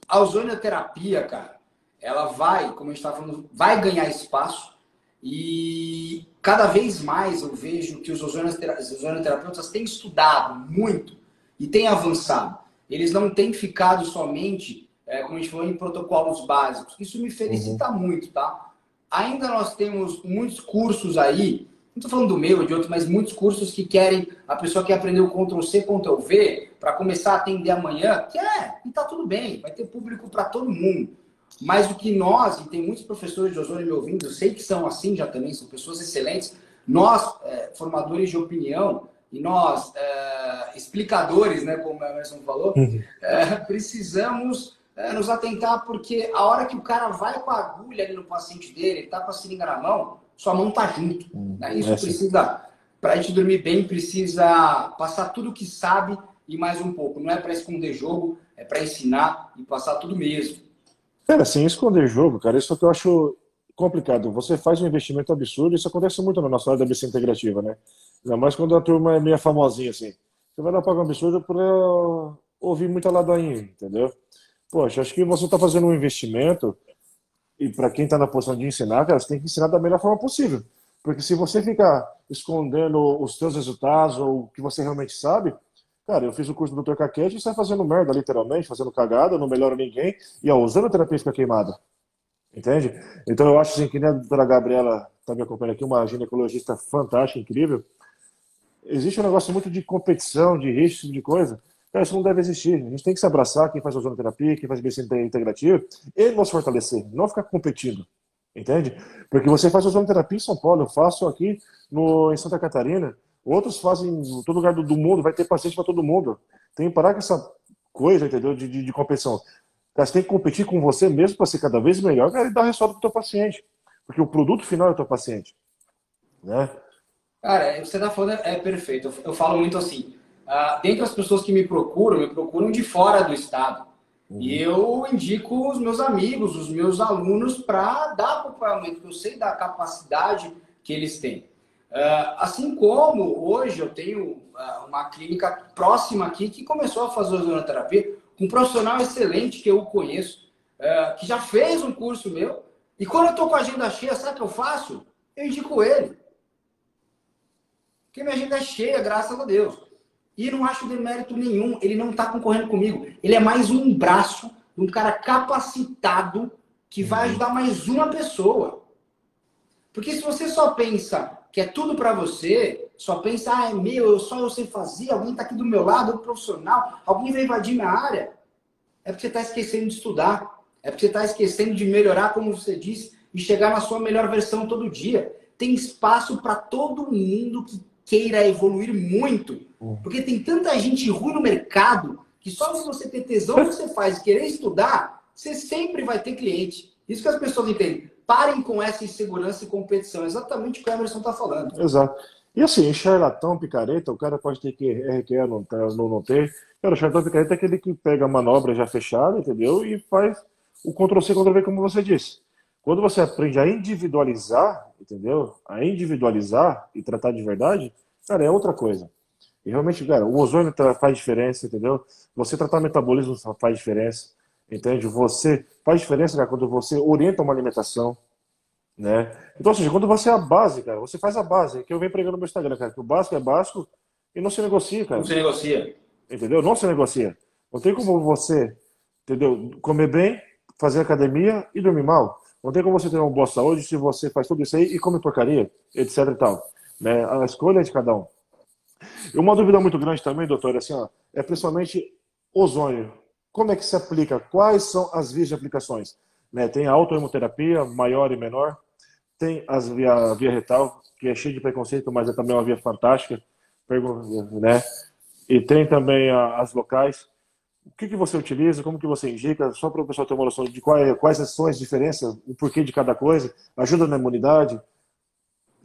a ozonioterapia, cara, ela vai, como a gente estava falando, vai ganhar espaço e cada vez mais eu vejo que os ozonioterapeutas têm estudado muito e têm avançado. Eles não têm ficado somente, é, como a gente falou, em protocolos básicos. Isso me felicita uhum. muito, tá? Ainda nós temos muitos cursos aí, não estou falando do meu, de outros, mas muitos cursos que querem, a pessoa quer aprender o Ctrl-C, Ctrl-V, para começar a atender amanhã, que é, e tá tudo bem, vai ter público para todo mundo. Mas o que nós, e tem muitos professores de ozônio me ouvindo, eu sei que são assim já também, são pessoas excelentes, nós, é, formadores de opinião, e nós, é, explicadores, né, como o Emerson falou, uhum. é, precisamos é, nos atentar, porque a hora que o cara vai com a agulha ali no paciente dele, ele tá com a seringa na mão, sua mão tá junto. Uhum. Né? Isso é assim. precisa, para a gente dormir bem, precisa passar tudo que sabe e mais um pouco. Não é para esconder jogo, é para ensinar e passar tudo mesmo. Cara, sem esconder jogo, cara, isso é que eu acho complicado. Você faz um investimento absurdo, isso acontece muito na nossa área da BC integrativa, né? Ainda mais quando a turma é meio famosinha assim. Você vai dar pagar um absurdo para ouvir muita ladainha, entendeu? Poxa, acho que você está fazendo um investimento e para quem está na posição de ensinar, cara, você tem que ensinar da melhor forma possível. Porque se você ficar escondendo os seus resultados ou o que você realmente sabe, Cara, eu fiz o curso do Dr. Caquete e sai fazendo merda, literalmente, fazendo cagada, não melhora ninguém, e a terapia fica queimada. Entende? Então eu acho assim, que nem a doutora Gabriela está me acompanhando aqui, uma ginecologista fantástica, incrível. Existe um negócio muito de competição, de risco, de coisa. Cara, isso não deve existir. A gente tem que se abraçar, quem faz ozonoterapia, quem faz medicina integrativa, e nos fortalecer, não ficar competindo. Entende? Porque você faz ozonoterapia em São Paulo, eu faço aqui no, em Santa Catarina, Outros fazem em todo lugar do, do mundo, vai ter paciente para todo mundo. Tem que parar com essa coisa, entendeu? De, de, de competição. Cara, você tem que competir com você mesmo para ser cada vez melhor cara, e dar resultado para o teu paciente. Porque o produto final é o teu paciente. Né? Cara, você está falando é perfeito. Eu, eu falo muito assim. Uh, dentre as pessoas que me procuram, me procuram de fora do estado. Uhum. E eu indico os meus amigos, os meus alunos, para dar acompanhamento, porque eu sei da capacidade que eles têm. Uh, assim como hoje eu tenho uh, uma clínica próxima aqui que começou a fazer ozonoterapia com um profissional excelente que eu conheço, uh, que já fez um curso meu. E quando eu estou com a agenda cheia, sabe o que eu faço? Eu indico ele. Porque minha agenda é cheia, graças a Deus. E não acho demérito nenhum, ele não está concorrendo comigo. Ele é mais um braço de um cara capacitado que vai uhum. ajudar mais uma pessoa. Porque se você só pensa que é tudo para você, só pensa, ah, é meu, eu só eu sei fazer, alguém está aqui do meu lado, um profissional, alguém vai invadir minha área, é porque você está esquecendo de estudar, é porque você está esquecendo de melhorar, como você disse, e chegar na sua melhor versão todo dia. Tem espaço para todo mundo que queira evoluir muito. Uhum. Porque tem tanta gente ruim no mercado que só se você ter tesão que você faz querer estudar, você sempre vai ter cliente. Isso que as pessoas entendem. Parem com essa insegurança e competição. Exatamente o que o Emerson está falando. Exato. E assim, charlatão, picareta, o cara pode ter que RQE, não, não, não ter. Cara, o charlatão, picareta é aquele que pega a manobra já fechada, entendeu? E faz o Ctrl-C, Ctrl-V, como você disse. Quando você aprende a individualizar, entendeu? A individualizar e tratar de verdade, cara, é outra coisa. E realmente, cara, o ozônio faz diferença, entendeu? Você tratar metabolismo faz diferença, entende? Você faz diferença, cara, quando você orienta uma alimentação, né? Então, ou seja, quando você é a base, cara, você faz a base, que eu venho pregando no meu Instagram, cara, que o básico é básico e não se negocia, cara. Não se negocia. Entendeu? Não se negocia. Não tem como você, entendeu? Comer bem, fazer academia e dormir mal. Não tem como você ter uma boa saúde se você faz tudo isso aí e come porcaria, etc e tal. Né? A escolha é de cada um. E uma dúvida muito grande também, doutor, é assim, ó, é principalmente ozônio. Como é que se aplica? Quais são as vias de aplicações? Né? Tem a autohemoterapia, maior e menor. Tem as via, a via retal, que é cheia de preconceito, mas é também uma via fantástica. Né? E tem também as locais. O que, que você utiliza? Como que você indica? Só para o pessoal ter uma noção de quais, quais são as diferenças, o porquê de cada coisa. Ajuda na imunidade?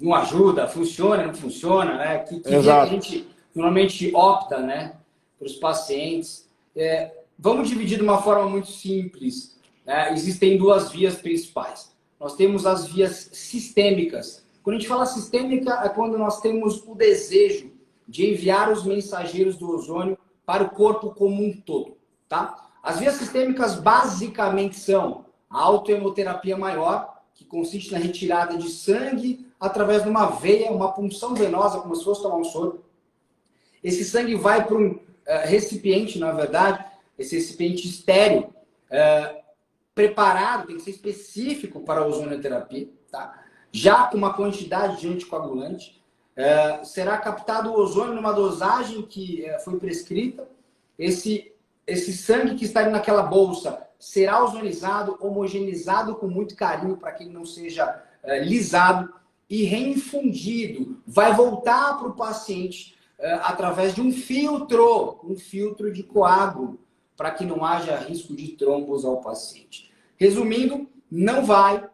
Não ajuda, funciona, não funciona, né? Que, que a gente normalmente opta, né? Para os pacientes. É, vamos dividir de uma forma muito simples. Né? Existem duas vias principais. Nós temos as vias sistêmicas. Quando a gente fala sistêmica, é quando nós temos o desejo de enviar os mensageiros do ozônio para o corpo como um todo, tá? As vias sistêmicas basicamente são a autohemoterapia maior, que consiste na retirada de sangue através de uma veia, uma punção venosa, como se fosse tomar um soro. Esse sangue vai para um uh, recipiente, na verdade, esse recipiente estéreo, uh, preparado, tem que ser específico para a ozonioterapia, tá? já com uma quantidade de anticoagulante, é, será captado o ozônio numa dosagem que é, foi prescrita. Esse, esse sangue que está naquela bolsa será ozonizado, homogeneizado com muito carinho para que ele não seja é, lisado e reinfundido. Vai voltar para o paciente é, através de um filtro, um filtro de coágulo, para que não haja risco de trombos ao paciente. Resumindo, não vai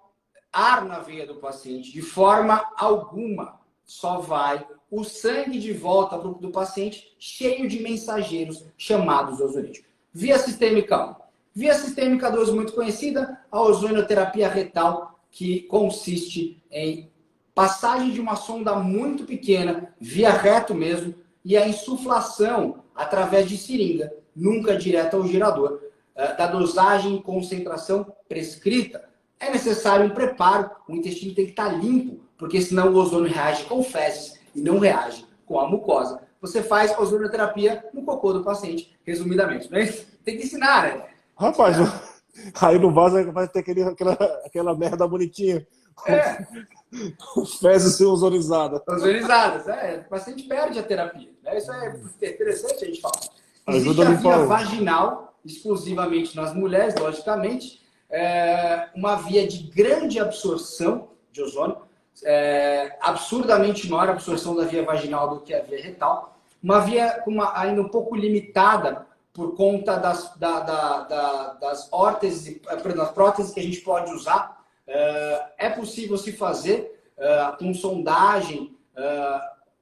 ar na veia do paciente de forma alguma só vai o sangue de volta para o do paciente cheio de mensageiros chamados ozonídeos. Via sistêmica 1. Via sistêmica 2, muito conhecida, a ozonioterapia retal, que consiste em passagem de uma sonda muito pequena, via reto mesmo, e a insuflação através de seringa, nunca direto ao gerador, eh, da dosagem e concentração prescrita. É necessário um preparo, o intestino tem que estar limpo porque senão o ozônio reage com fezes e não reage com a mucosa. Você faz ozonioterapia no cocô do paciente, resumidamente. Né? Tem que ensinar, né? Rapaz, aí no vaso vai ter aquele, aquela, aquela merda bonitinha. É. fezes ser ozonizadas. Ozonizadas, é. O paciente perde a terapia. Né? Isso é interessante a gente falar. Existe a via vaginal, exclusivamente nas mulheres, logicamente, é uma via de grande absorção de ozônio, é, absurdamente maior absorção da via vaginal do que a via retal. Uma via uma, ainda um pouco limitada por conta das, da, da, da, das órteses, é, das próteses que a gente pode usar. É, é possível se fazer é, com sondagem,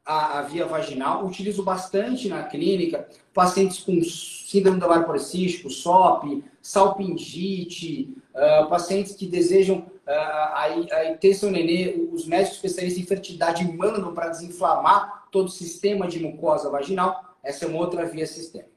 a, a, via vaginal, utilizo bastante na clínica pacientes com síndrome do ovário policístico, SOP, salpingite, uh, pacientes que desejam uh, aí, aí ter seu nenê, os médicos especialistas em fertilidade mandam para desinflamar todo o sistema de mucosa vaginal, essa é uma outra via sistêmica.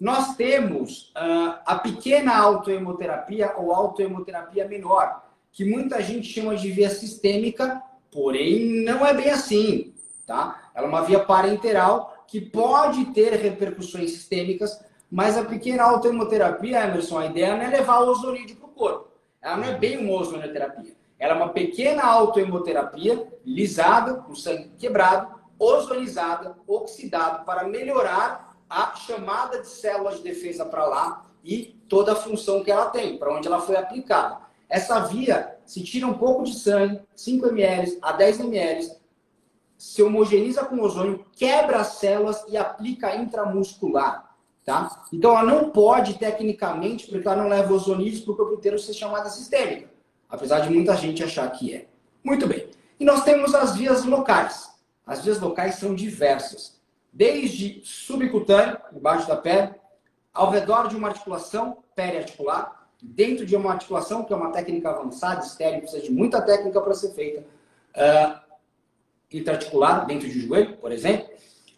Nós temos uh, a pequena autoemoterapia ou autoemoterapia menor, que muita gente chama de via sistêmica, porém não é bem assim, tá? Ela é uma via parenteral que pode ter repercussões sistêmicas, mas a pequena autoemoterapia, Emerson, a ideia não é levar o ozonídeo para o corpo. Ela não é bem uma ozonioterapia. Ela é uma pequena autoemoterapia lisada, com sangue quebrado, ozonizada, oxidado, para melhorar a chamada de células de defesa para lá e toda a função que ela tem, para onde ela foi aplicada. Essa via se tira um pouco de sangue, 5 ml a 10 ml, se homogeniza com ozônio, quebra as células e aplica intramuscular. Tá? Então ela não pode, tecnicamente, porque ela não leva ozonídeos para o corpo inteiro ser chamada sistêmica. Apesar de muita gente achar que é. Muito bem. E nós temos as vias locais. As vias locais são diversas. Desde subcutâneo, embaixo da pele, ao redor de uma articulação periarticular, dentro de uma articulação, que é uma técnica avançada, estéreo, precisa de muita técnica para ser feita, uh, intraarticular, dentro de joelho, por exemplo.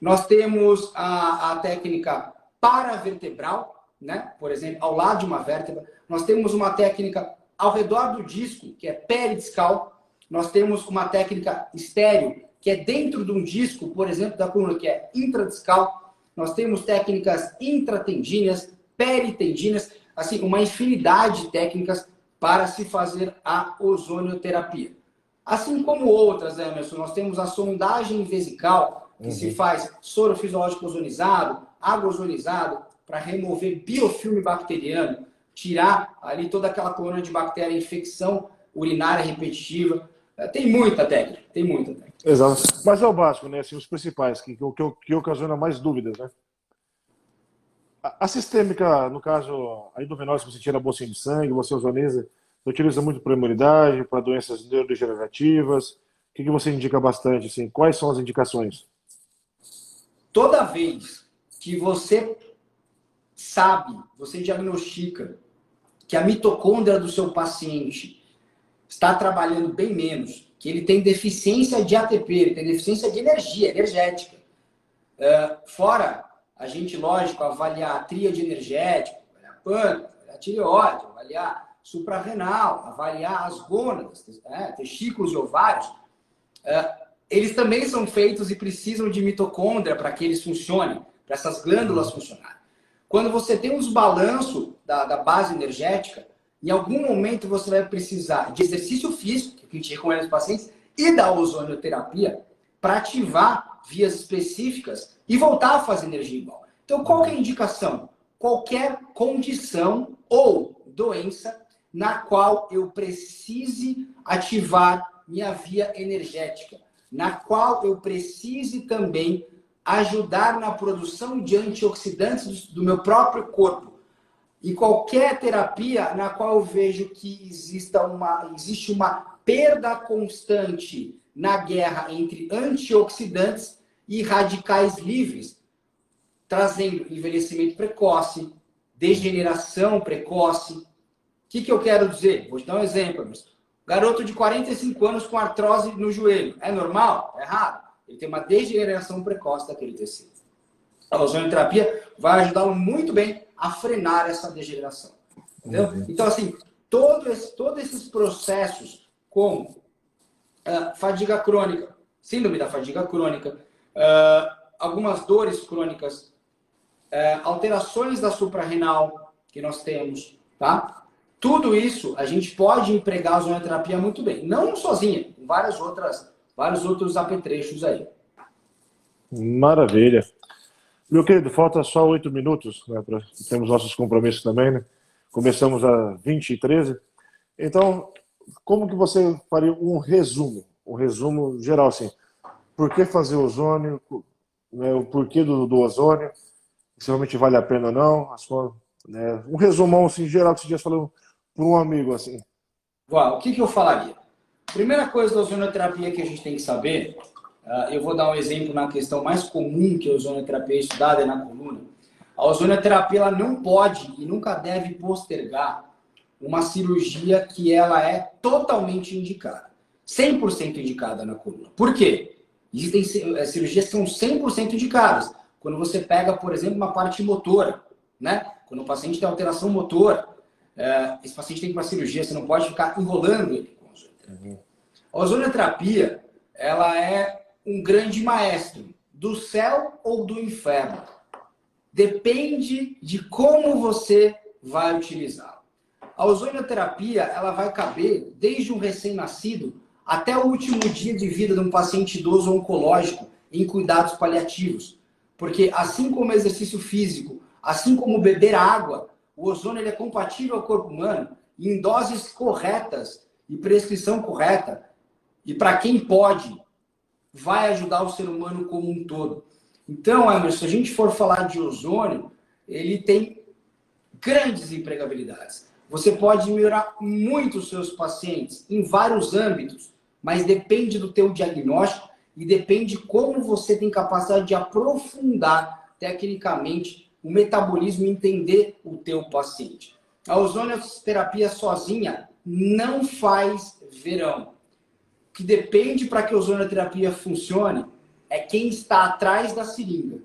Nós temos a, a técnica paravertebral, né? por exemplo, ao lado de uma vértebra. Nós temos uma técnica ao redor do disco, que é peridiscal. Nós temos uma técnica estéreo, que é dentro de um disco, por exemplo, da coluna, que é intradiscal. Nós temos técnicas intratendíneas, peritendíneas assim, uma infinidade de técnicas para se fazer a ozonioterapia. Assim como outras, né, Emerson, nós temos a sondagem vesical, que uhum. se faz soro fisiológico ozonizado, água ozonizada, para remover biofilme bacteriano, tirar ali toda aquela colônia de bactéria, infecção urinária repetitiva. É, tem muita técnica, tem muita técnica. Exato. Mas é o básico, né? Assim, os principais, que, que, que ocasiona mais dúvidas, né? A sistêmica, no caso, a endovenose, você tira a bolsinha de sangue, você ozoniza, você utiliza muito para imunidade, para doenças neurodegenerativas. O que, que você indica bastante? Assim? Quais são as indicações? Toda vez que você sabe, você diagnostica que a mitocôndria do seu paciente está trabalhando bem menos, que ele tem deficiência de ATP, ele tem deficiência de energia energética. Uh, fora a gente, lógico, avaliar a tríade energética, avaliar pâncreas, avaliar tireoide, avaliar suprarrenal, avaliar as gônadas, né, testículos e ovários, é, eles também são feitos e precisam de mitocôndria para que eles funcionem, para essas glândulas funcionarem. Quando você tem um desbalanço da, da base energética, em algum momento você vai precisar de exercício físico, que a gente recomenda aos pacientes, e da ozonioterapia para ativar vias específicas e voltar a fazer energia igual. Então, qual é a indicação? Qualquer condição ou doença na qual eu precise ativar minha via energética, na qual eu precise também ajudar na produção de antioxidantes do meu próprio corpo. E qualquer terapia na qual eu vejo que exista uma, existe uma perda constante na guerra entre antioxidantes e radicais livres, trazendo envelhecimento precoce, degeneração precoce. O que, que eu quero dizer? Vou te dar um exemplo. Garoto de 45 anos com artrose no joelho. É normal? É errado. Ele tem uma degeneração precoce daquele tecido. A ozonioterapia vai ajudá-lo muito bem a frenar essa degeneração. Entendeu? Uhum. Então, assim, todo esse, todos esses processos, como uh, fadiga crônica, síndrome da fadiga crônica, uh, algumas dores crônicas, uh, alterações da suprarrenal que nós temos, tá? Tudo isso a gente pode empregar a zonoterapia muito bem. Não sozinha, com várias outras, vários outros apetrechos aí. Maravilha. Meu querido, falta só oito minutos, né? Pra, temos nossos compromissos também, né? Começamos a 20 e 13. Então, como que você faria um resumo? Um resumo geral, assim por que fazer ozônio, né, o porquê do, do, ozônio, se realmente vale a pena ou não. Sua, né, um resumão assim, geral que você já falou um amigo assim. Uau, o que, que eu falaria? Primeira coisa da ozonioterapia que a gente tem que saber, Uh, eu vou dar um exemplo na questão mais comum que a ozonioterapia é estudada é na coluna. A ozonioterapia ela não pode e nunca deve postergar uma cirurgia que ela é totalmente indicada. 100% indicada na coluna. Por quê? Existem eh, cirurgias que são 100% indicadas. Quando você pega, por exemplo, uma parte motora, né? Quando o paciente tem alteração motora, é, esse paciente tem que ir para cirurgia, você não pode ficar enrolando ele com a ozonioterapia. Uhum. A ozonioterapia, ela é um grande maestro do céu ou do inferno. Depende de como você vai utilizá-la. A ozonioterapia, ela vai caber desde um recém-nascido até o último dia de vida de um paciente idoso oncológico em cuidados paliativos. Porque assim como exercício físico, assim como beber água, o ozônio ele é compatível ao corpo humano em doses corretas e prescrição correta. E para quem pode, vai ajudar o ser humano como um todo. Então, Emerson, se a gente for falar de ozônio, ele tem grandes empregabilidades. Você pode melhorar muito os seus pacientes em vários âmbitos, mas depende do teu diagnóstico e depende como você tem capacidade de aprofundar tecnicamente o metabolismo e entender o teu paciente. A ozonioterapia sozinha não faz verão. O que depende para que a ozonioterapia funcione é quem está atrás da seringa.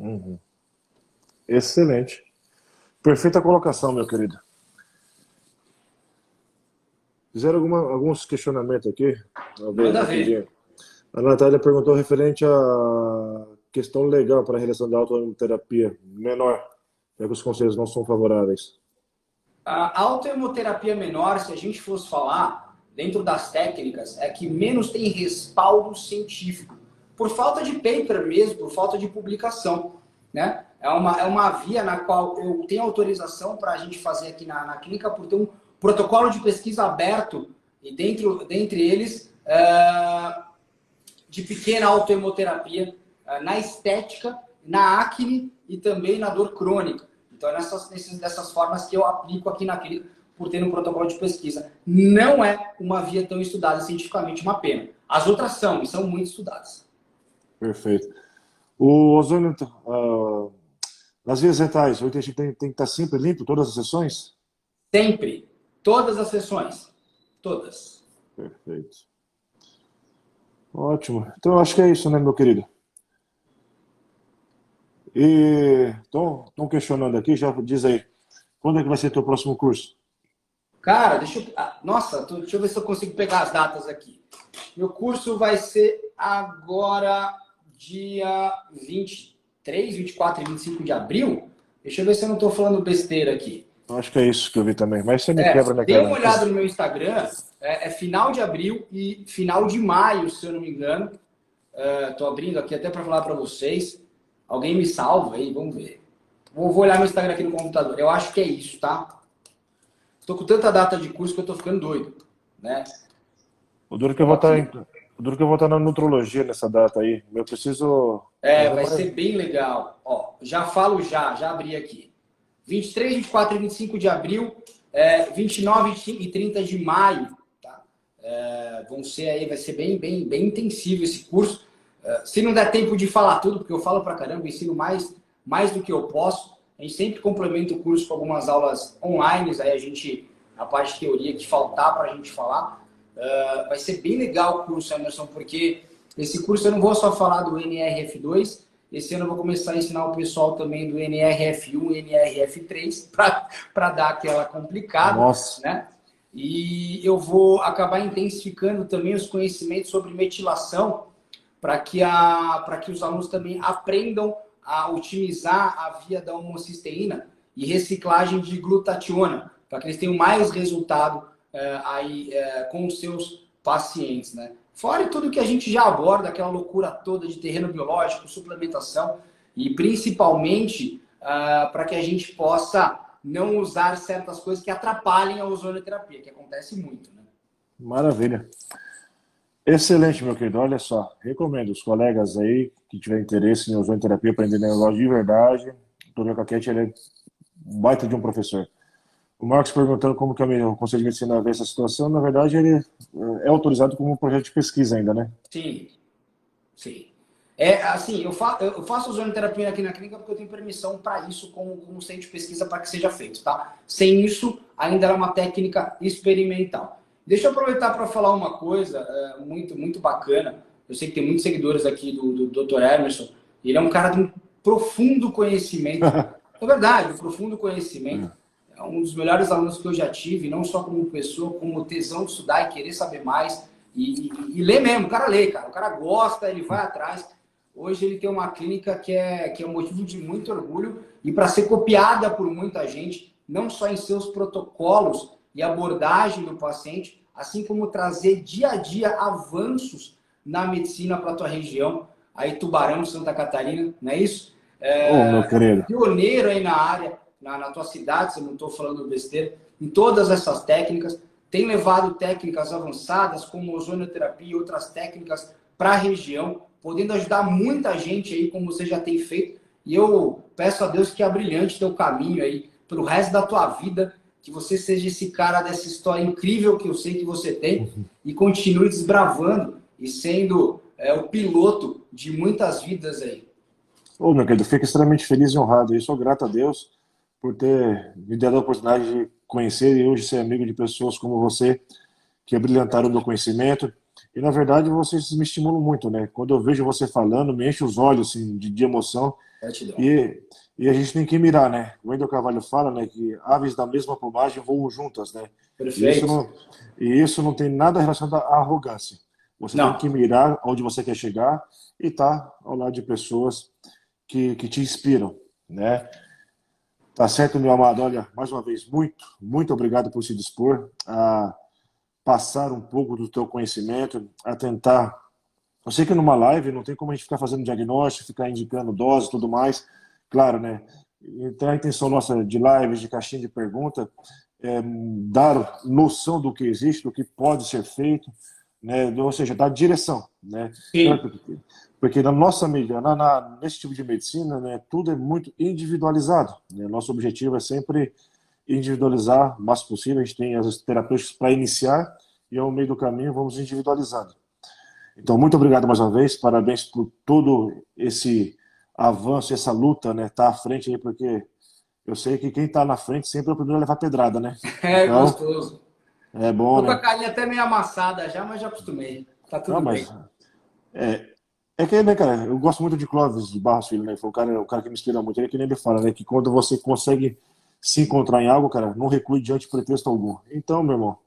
Uhum. Excelente. Perfeita colocação, meu querido. Fizeram alguma, alguns questionamentos aqui. Manda ver. A Natália perguntou referente à questão legal para a realização da autohemoterapia menor, já que os conselhos não são favoráveis. A autohemoterapia menor, se a gente fosse falar, dentro das técnicas, é que menos tem respaldo científico. Por falta de paper mesmo, por falta de publicação. Né? É, uma, é uma via na qual eu tenho autorização para a gente fazer aqui na, na clínica por ter um protocolo de pesquisa aberto e dentro, dentre eles uh, de pequena autohemoterapia uh, na estética, na acne e também na dor crônica. Então, é nessas, nessas, dessas formas que eu aplico aqui na clínica por ter um protocolo de pesquisa. Não é uma via tão estudada cientificamente, uma pena. As outras são, e são muito estudadas. Perfeito. O ozônio, uh, nas vias retais, o tem, tem que estar sempre limpo, todas as sessões? Sempre. Todas as sessões. Todas. Perfeito. Ótimo. Então, acho que é isso, né, meu querido? E estão questionando aqui, já diz aí. Quando é que vai ser teu próximo curso? Cara, deixa eu. Ah, nossa, deixa eu ver se eu consigo pegar as datas aqui. Meu curso vai ser agora, dia 23, 24 e 25 de abril. Deixa eu ver se eu não estou falando besteira aqui. Acho que é isso que eu vi também. Mas você me é, quebra minha Dê uma olhada no meu Instagram. É, é, final de abril e final de maio, se eu não me engano. Estou é, abrindo aqui até para falar para vocês. Alguém me salva aí, vamos ver. Vou, vou olhar meu Instagram aqui no computador. Eu acho que é isso, tá? Estou com tanta data de curso que eu estou ficando doido, né? O duro que eu vou estar tá o duro que eu vou estar tá na nutrologia nessa data aí. Eu preciso. É, vai ser bem legal. Ó, já falo já, já abri aqui. 23, 24 e 25 de abril, é, 29 e 30 de maio, tá? É, vão ser aí, vai ser bem, bem, bem intensivo esse curso. É, se não der tempo de falar tudo, porque eu falo pra caramba, ensino mais, mais do que eu posso. A gente sempre complementa o curso com algumas aulas online, aí a gente, a parte de teoria que faltar para a gente falar. Uh, vai ser bem legal o curso, Emerson, porque esse curso eu não vou só falar do NRF2, esse ano eu vou começar a ensinar o pessoal também do NRF1 e NRF3 para dar aquela complicada. Nossa. Né? E eu vou acabar intensificando também os conhecimentos sobre metilação para que, a, que os alunos também aprendam a otimizar a via da homocisteína e reciclagem de glutationa, para que eles tenham mais resultado é, aí é, com os seus pacientes, né? Fora tudo que a gente já aborda, aquela loucura toda de terreno biológico, suplementação e principalmente uh, para que a gente possa não usar certas coisas que atrapalhem a ozonioterapia, que acontece muito. Né? Maravilha. Excelente, meu querido. Olha só, recomendo os colegas aí que tiverem interesse em ozonioterapia, aprender negócio de verdade. O Dr. Caquete, ele é um baita de um professor. O Marcos perguntando como que o Conselho de Medicina vê essa situação, na verdade ele é autorizado como um projeto de pesquisa ainda, né? Sim. Sim. É assim, eu, fa eu faço ozonoterapia aqui na clínica porque eu tenho permissão para isso como, como centro de pesquisa para que seja feito, tá? Sem isso, ainda é uma técnica experimental. Deixa eu aproveitar para falar uma coisa é, muito, muito bacana. Eu sei que tem muitos seguidores aqui do, do Dr. Emerson. Ele é um cara de um profundo conhecimento. é verdade, um profundo conhecimento. É um dos melhores alunos que eu já tive, não só como pessoa, como tesão de estudar e querer saber mais. E, e, e ler mesmo, o cara lê, cara. O cara gosta, ele vai atrás. Hoje ele tem uma clínica que é, que é um motivo de muito orgulho e para ser copiada por muita gente, não só em seus protocolos e abordagem do paciente, assim como trazer dia a dia avanços na medicina para a tua região, aí Tubarão, Santa Catarina, não é isso? É, oh, meu querido. Pioneiro aí na área, na, na tua cidade, se eu não estou falando besteira, em todas essas técnicas, tem levado técnicas avançadas como ozonioterapia e outras técnicas para a região, podendo ajudar muita gente aí, como você já tem feito. E eu peço a Deus que abrilhante teu caminho aí pelo resto da tua vida, que você seja esse cara dessa história incrível que eu sei que você tem uhum. e continue desbravando e sendo é, o piloto de muitas vidas aí. Ô, meu querido, fico extremamente feliz e honrado. E sou grato a Deus por ter me dado a oportunidade de conhecer e hoje ser amigo de pessoas como você, que brilhantaram o meu conhecimento e na verdade vocês me estimulam muito, né? Quando eu vejo você falando, me enche os olhos assim, de, de emoção. E, e a gente tem que mirar, né? O Wendel Carvalho fala, né, que aves da mesma plumagem voam juntas, né? Perfeito. E isso não, e isso não tem nada relacionado à arrogância. Você não. tem que mirar onde você quer chegar e estar tá ao lado de pessoas que, que te inspiram, né? Tá certo, meu amado? Olha, mais uma vez, muito, muito obrigado por se dispor a passar um pouco do teu conhecimento, a tentar. Eu sei que numa live não tem como a gente ficar fazendo diagnóstico, ficar indicando dose e tudo mais. Claro, né? Então a intenção nossa de lives, de caixinha de pergunta, é dar noção do que existe, do que pode ser feito, né? ou seja, dar direção. Né? Sim. Porque na nossa mídia, na, na, nesse tipo de medicina, né, tudo é muito individualizado. Né? Nosso objetivo é sempre individualizar o máximo possível. A gente tem as terapêuticas para iniciar e ao meio do caminho vamos individualizando. Então, muito obrigado mais uma vez, parabéns por todo esse avanço, essa luta, né? Tá à frente aí, porque eu sei que quem está na frente sempre é o primeiro a levar pedrada, né? É então, gostoso. É bom, Tô né? com a carinha até meio amassada já, mas já acostumei. Tá tudo Não, mas, bem. É, é que, né, cara, eu gosto muito de Clóvis de Barros Filho, né? Foi o cara, o cara que me inspira muito. Ele é que nem ele fala, né? Que quando você consegue se encontrar em algo, cara, não recue diante de pretexto algum. Então, meu irmão,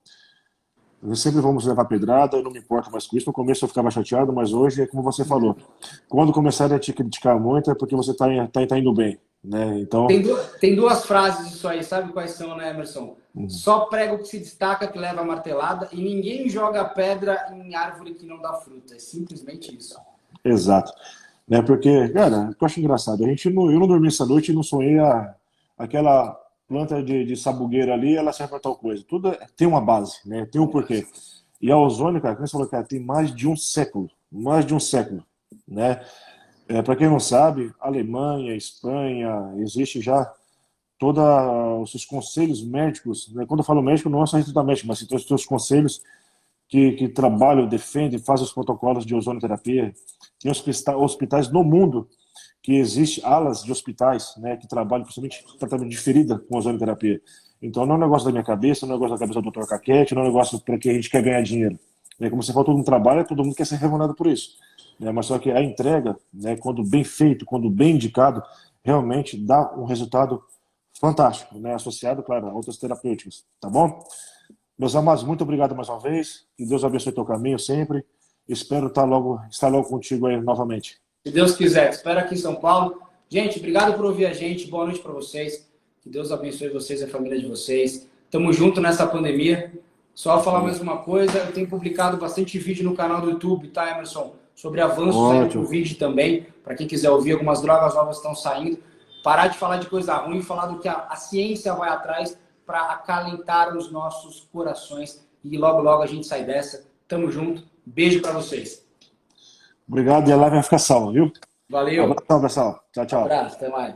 sempre vamos levar pedrada, eu não me importo mais com isso. No começo eu ficava chateado, mas hoje é como você falou. Quando começarem a te criticar muito é porque você está tá, tá indo bem. Né? Então... Tem, duas, tem duas frases disso aí, sabe quais são, né, Emerson? Uhum. Só prego que se destaca que leva a martelada e ninguém joga pedra em árvore que não dá fruta. É simplesmente isso. Exato. Né, porque, cara, eu acho engraçado. A gente não, eu não dormi essa noite e não sonhei a, aquela planta de, de sabugueira ali, ela serve para tal coisa. Tudo é, tem uma base, né? Tem um porquê. E a ozônio, cara, como você falou, cara, tem mais de um século, mais de um século, né? É, para quem não sabe, Alemanha, Espanha, existe já todos os seus conselhos médicos. Né? Quando eu falo médico, não é só da médica, mas todos os seus conselhos que, que trabalham, defendem, fazem os protocolos de ozonoterapia. Tem hospitais no mundo que existe alas de hospitais né, que trabalham principalmente tratamento de ferida com ozonoterapia. Então não é um negócio da minha cabeça, não é um negócio da cabeça do Dr. Caquete, não é um negócio para que a gente quer ganhar dinheiro. É, como você falou, todo mundo trabalha, todo mundo quer ser remunerado por isso. Né, mas só que a entrega, né, quando bem feito, quando bem indicado, realmente dá um resultado fantástico, né, associado, claro, a outras terapêuticas. Tá bom? Meus amados, muito obrigado mais uma vez. Que Deus abençoe teu caminho sempre. Espero estar logo, estar logo contigo aí novamente. Se Deus quiser. Espero aqui em São Paulo. Gente, obrigado por ouvir a gente. Boa noite para vocês. Que Deus abençoe vocês e a família de vocês. Tamo junto nessa pandemia. Só falar mais uma coisa, eu tenho publicado bastante vídeo no canal do YouTube, tá, Emerson? Sobre avanços Ótimo. aí do Covid também. Para quem quiser ouvir, algumas drogas novas estão saindo. Parar de falar de coisa ruim e falar do que a, a ciência vai atrás para acalentar os nossos corações. E logo, logo a gente sai dessa. Tamo junto. Beijo para vocês. Obrigado e a live vai ficar salva, viu? Valeu. Abração, pessoal. Tchau, tchau. Um abraço, até mais.